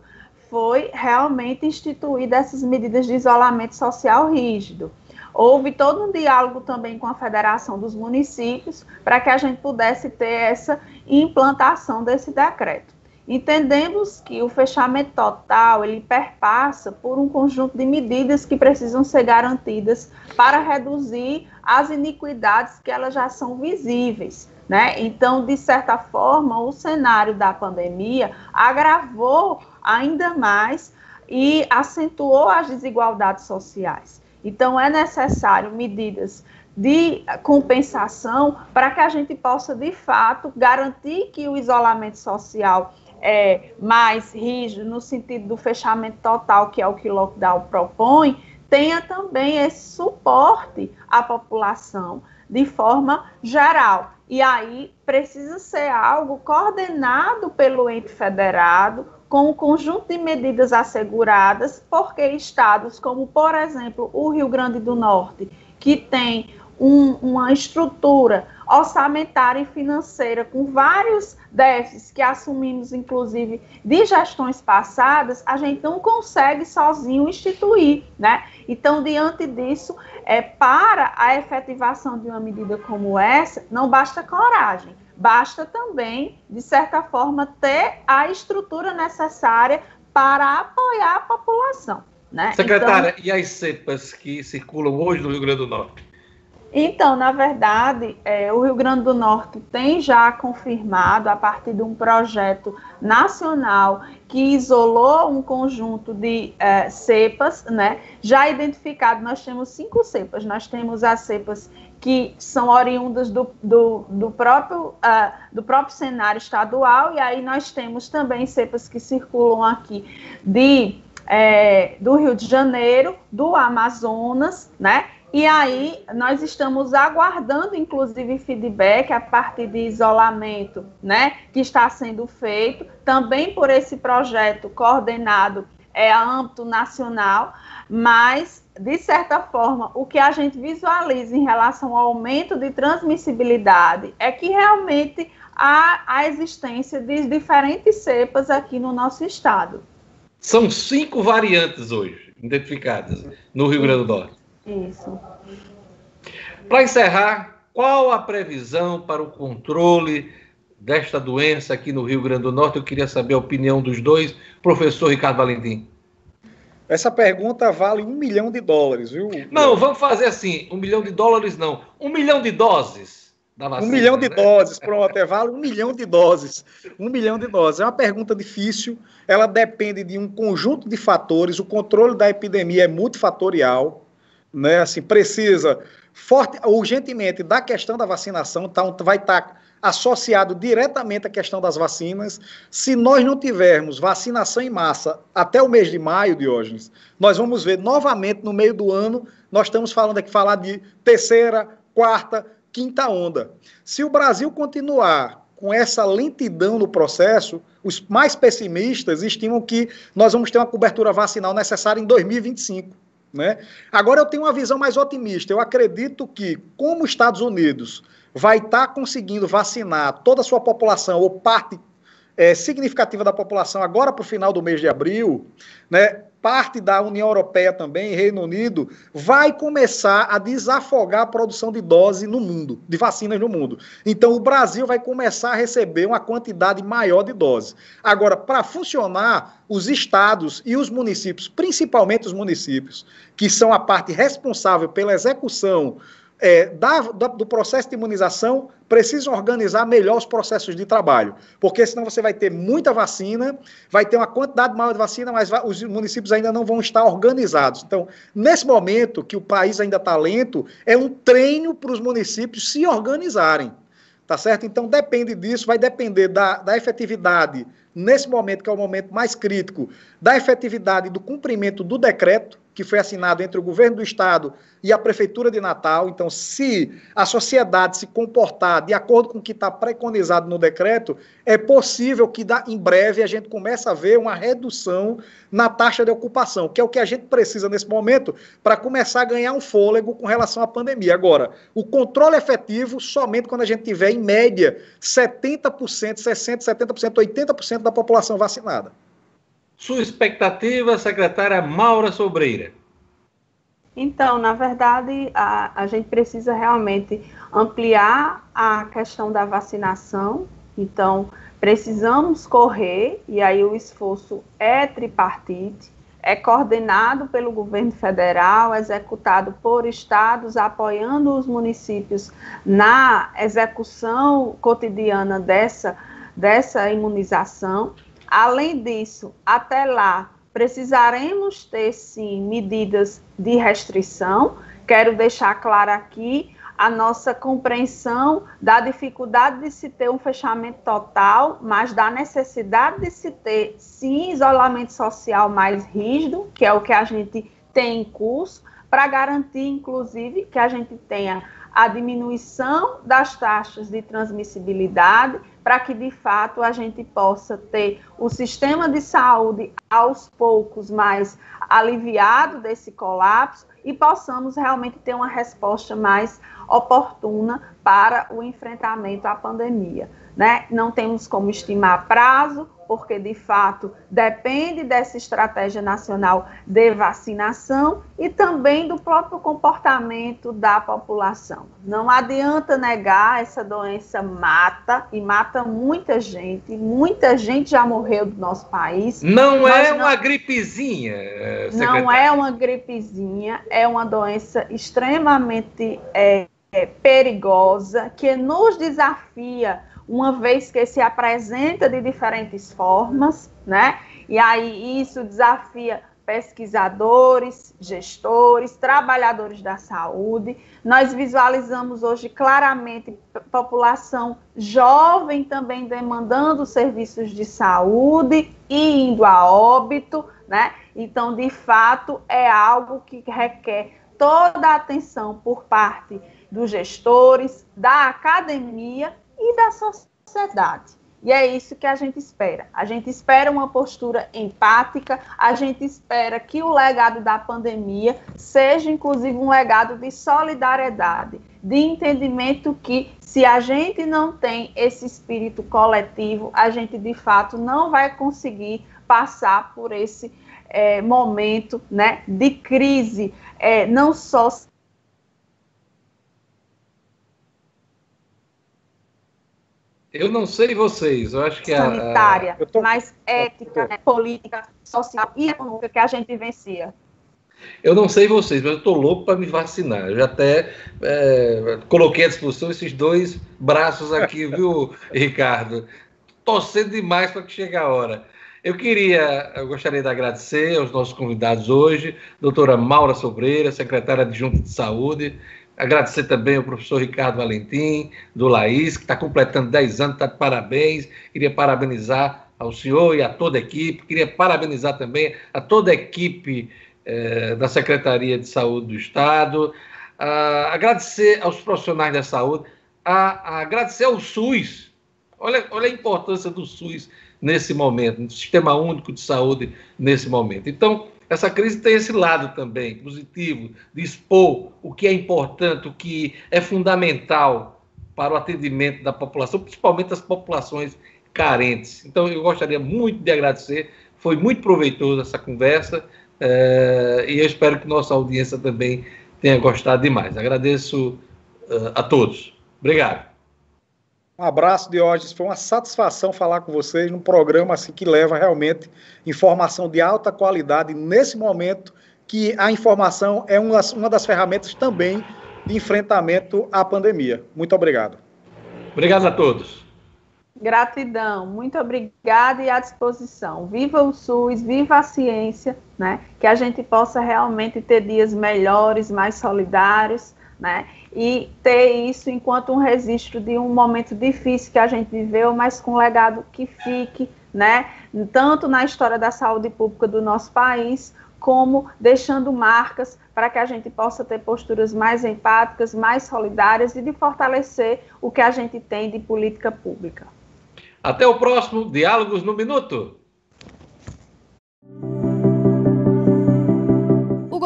foi realmente instituída essas medidas de isolamento social rígido. Houve todo um diálogo também com a Federação dos Municípios para que a gente pudesse ter essa implantação desse decreto. Entendemos que o fechamento total ele perpassa por um conjunto de medidas que precisam ser garantidas para reduzir as iniquidades que elas já são visíveis. Né? Então, de certa forma, o cenário da pandemia agravou ainda mais e acentuou as desigualdades sociais. Então, é necessário medidas de compensação para que a gente possa, de fato, garantir que o isolamento social é mais rígido, no sentido do fechamento total, que é o que o lockdown propõe, tenha também esse suporte à população de forma geral. E aí precisa ser algo coordenado pelo ente federado, com um conjunto de medidas asseguradas, porque estados como, por exemplo, o Rio Grande do Norte, que tem um, uma estrutura orçamentária e financeira com vários déficits que assumimos, inclusive, de gestões passadas, a gente não consegue sozinho instituir, né? Então, diante disso, é, para a efetivação de uma medida como essa, não basta coragem, basta também, de certa forma, ter a estrutura necessária para apoiar a população. Né? Secretária, então, e as cepas que circulam hoje no Rio Grande do Norte? Então, na verdade, é, o Rio Grande do Norte tem já confirmado, a partir de um projeto nacional que isolou um conjunto de é, cepas, né? Já identificado, nós temos cinco cepas. Nós temos as cepas que são oriundas do, do, do, próprio, uh, do próprio cenário estadual, e aí nós temos também cepas que circulam aqui de, é, do Rio de Janeiro, do Amazonas, né? E aí nós estamos aguardando, inclusive, feedback a partir de isolamento, né, que está sendo feito, também por esse projeto coordenado é a âmbito nacional, mas de certa forma, o que a gente visualiza em relação ao aumento de transmissibilidade é que realmente há a existência de diferentes cepas aqui no nosso estado. São cinco variantes hoje identificadas no Rio Grande do Norte. Isso. Para encerrar, qual a previsão para o controle desta doença aqui no Rio Grande do Norte? Eu queria saber a opinião dos dois. Professor Ricardo Valentim. Essa pergunta vale um milhão de dólares, viu? Não, vamos fazer assim: um milhão de dólares não, um milhão de doses da vacina. Um milhão de né? doses, pronto, é, vale um milhão de doses. Um milhão de doses. É uma pergunta difícil, ela depende de um conjunto de fatores, o controle da epidemia é multifatorial, né? Assim, precisa forte, urgentemente da questão da vacinação, então vai estar tá associado diretamente à questão das vacinas. Se nós não tivermos vacinação em massa até o mês de maio, Diógenes, nós vamos ver novamente no meio do ano, nós estamos falando aqui falar de terceira, quarta, quinta onda. Se o Brasil continuar com essa lentidão no processo, os mais pessimistas estimam que nós vamos ter uma cobertura vacinal necessária em 2025. Né? Agora eu tenho uma visão mais otimista. Eu acredito que, como os Estados Unidos vai estar tá conseguindo vacinar toda a sua população, ou parte é, significativa da população, agora para o final do mês de abril, né, parte da União Europeia também, Reino Unido, vai começar a desafogar a produção de doses no mundo, de vacinas no mundo. Então, o Brasil vai começar a receber uma quantidade maior de doses. Agora, para funcionar, os estados e os municípios, principalmente os municípios, que são a parte responsável pela execução é, da, da, do processo de imunização precisam organizar melhor os processos de trabalho, porque senão você vai ter muita vacina, vai ter uma quantidade maior de vacina, mas vai, os municípios ainda não vão estar organizados. Então, nesse momento que o país ainda está lento, é um treino para os municípios se organizarem, tá certo? Então, depende disso, vai depender da, da efetividade, nesse momento que é o momento mais crítico, da efetividade do cumprimento do decreto, que foi assinado entre o governo do estado e a prefeitura de Natal. Então, se a sociedade se comportar de acordo com o que está preconizado no decreto, é possível que em breve a gente comece a ver uma redução na taxa de ocupação, que é o que a gente precisa nesse momento para começar a ganhar um fôlego com relação à pandemia. Agora, o controle efetivo somente quando a gente tiver, em média, 70%, 60%, 70%, 80% da população vacinada. Sua expectativa, secretária Maura Sobreira? Então, na verdade, a, a gente precisa realmente ampliar a questão da vacinação. Então, precisamos correr, e aí o esforço é tripartite, é coordenado pelo governo federal, executado por estados, apoiando os municípios na execução cotidiana dessa, dessa imunização. Além disso, até lá, precisaremos ter sim medidas de restrição. Quero deixar claro aqui a nossa compreensão da dificuldade de se ter um fechamento total, mas da necessidade de se ter sim isolamento social mais rígido, que é o que a gente tem em curso, para garantir, inclusive, que a gente tenha a diminuição das taxas de transmissibilidade, para que de fato a gente possa ter o sistema de saúde aos poucos mais aliviado desse colapso e possamos realmente ter uma resposta mais oportuna para o enfrentamento à pandemia. Né? Não temos como estimar prazo, porque de fato depende dessa estratégia nacional de vacinação e também do próprio comportamento da população. Não adianta negar, essa doença mata e mata muita gente, muita gente já morreu do nosso país. Não é não, uma gripezinha, secretária. Não é uma gripezinha, é uma doença extremamente é, é, perigosa que nos desafia uma vez que se apresenta de diferentes formas, né? E aí isso desafia pesquisadores, gestores, trabalhadores da saúde. Nós visualizamos hoje claramente população jovem também demandando serviços de saúde e indo a óbito, né? Então, de fato, é algo que requer toda a atenção por parte dos gestores, da academia e da sociedade. E é isso que a gente espera. A gente espera uma postura empática, a gente espera que o legado da pandemia seja, inclusive, um legado de solidariedade, de entendimento que, se a gente não tem esse espírito coletivo, a gente de fato não vai conseguir passar por esse é, momento né, de crise, é, não só Eu não sei vocês, eu acho que sanitária, a, a... Tô... mas ética, né, política, social e econômica que a gente vivencia. Eu não sei vocês, mas eu estou louco para me vacinar. Eu já até é, coloquei à disposição esses dois braços aqui, viu, Ricardo? Torcendo demais para que chegue a hora. Eu queria, eu gostaria de agradecer aos nossos convidados hoje, doutora Maura Sobreira, secretária adjunta de saúde, Agradecer também ao professor Ricardo Valentim, do Laís, que está completando 10 anos, está de parabéns. Queria parabenizar ao senhor e a toda a equipe. Queria parabenizar também a toda a equipe eh, da Secretaria de Saúde do Estado. Ah, agradecer aos profissionais da saúde. A, a agradecer ao SUS. Olha, olha a importância do SUS nesse momento, do Sistema Único de Saúde nesse momento. Então, essa crise tem esse lado também positivo, de expor o que é importante, o que é fundamental para o atendimento da população, principalmente as populações carentes. Então, eu gostaria muito de agradecer, foi muito proveitoso essa conversa é, e eu espero que nossa audiência também tenha gostado demais. Agradeço uh, a todos. Obrigado. Um abraço, Diógenes. Foi uma satisfação falar com vocês num programa assim que leva realmente informação de alta qualidade nesse momento que a informação é uma das, uma das ferramentas também de enfrentamento à pandemia. Muito obrigado. Obrigado a todos. Gratidão, muito obrigada e à disposição. Viva o SUS, viva a ciência, né? Que a gente possa realmente ter dias melhores, mais solidários, né? E ter isso enquanto um registro de um momento difícil que a gente viveu, mas com um legado que fique, né? Tanto na história da saúde pública do nosso país, como deixando marcas para que a gente possa ter posturas mais empáticas, mais solidárias e de fortalecer o que a gente tem de política pública. Até o próximo Diálogos no Minuto.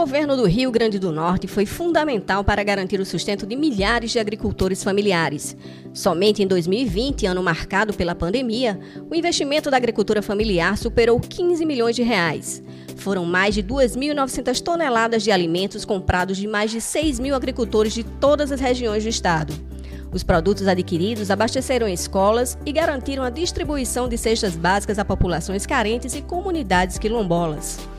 Governo do Rio Grande do Norte foi fundamental para garantir o sustento de milhares de agricultores familiares. Somente em 2020, ano marcado pela pandemia, o investimento da agricultura familiar superou 15 milhões de reais. Foram mais de 2.900 toneladas de alimentos comprados de mais de 6 mil agricultores de todas as regiões do estado. Os produtos adquiridos abasteceram escolas e garantiram a distribuição de cestas básicas a populações carentes e comunidades quilombolas.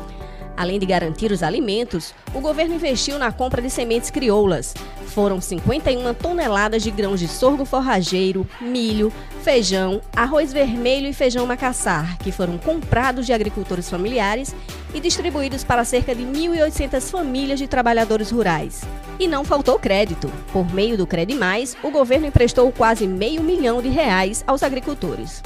Além de garantir os alimentos, o governo investiu na compra de sementes crioulas. Foram 51 toneladas de grãos de sorgo forrageiro, milho, feijão, arroz vermelho e feijão macassar, que foram comprados de agricultores familiares e distribuídos para cerca de 1.800 famílias de trabalhadores rurais. E não faltou crédito. Por meio do Credimais, o governo emprestou quase meio milhão de reais aos agricultores.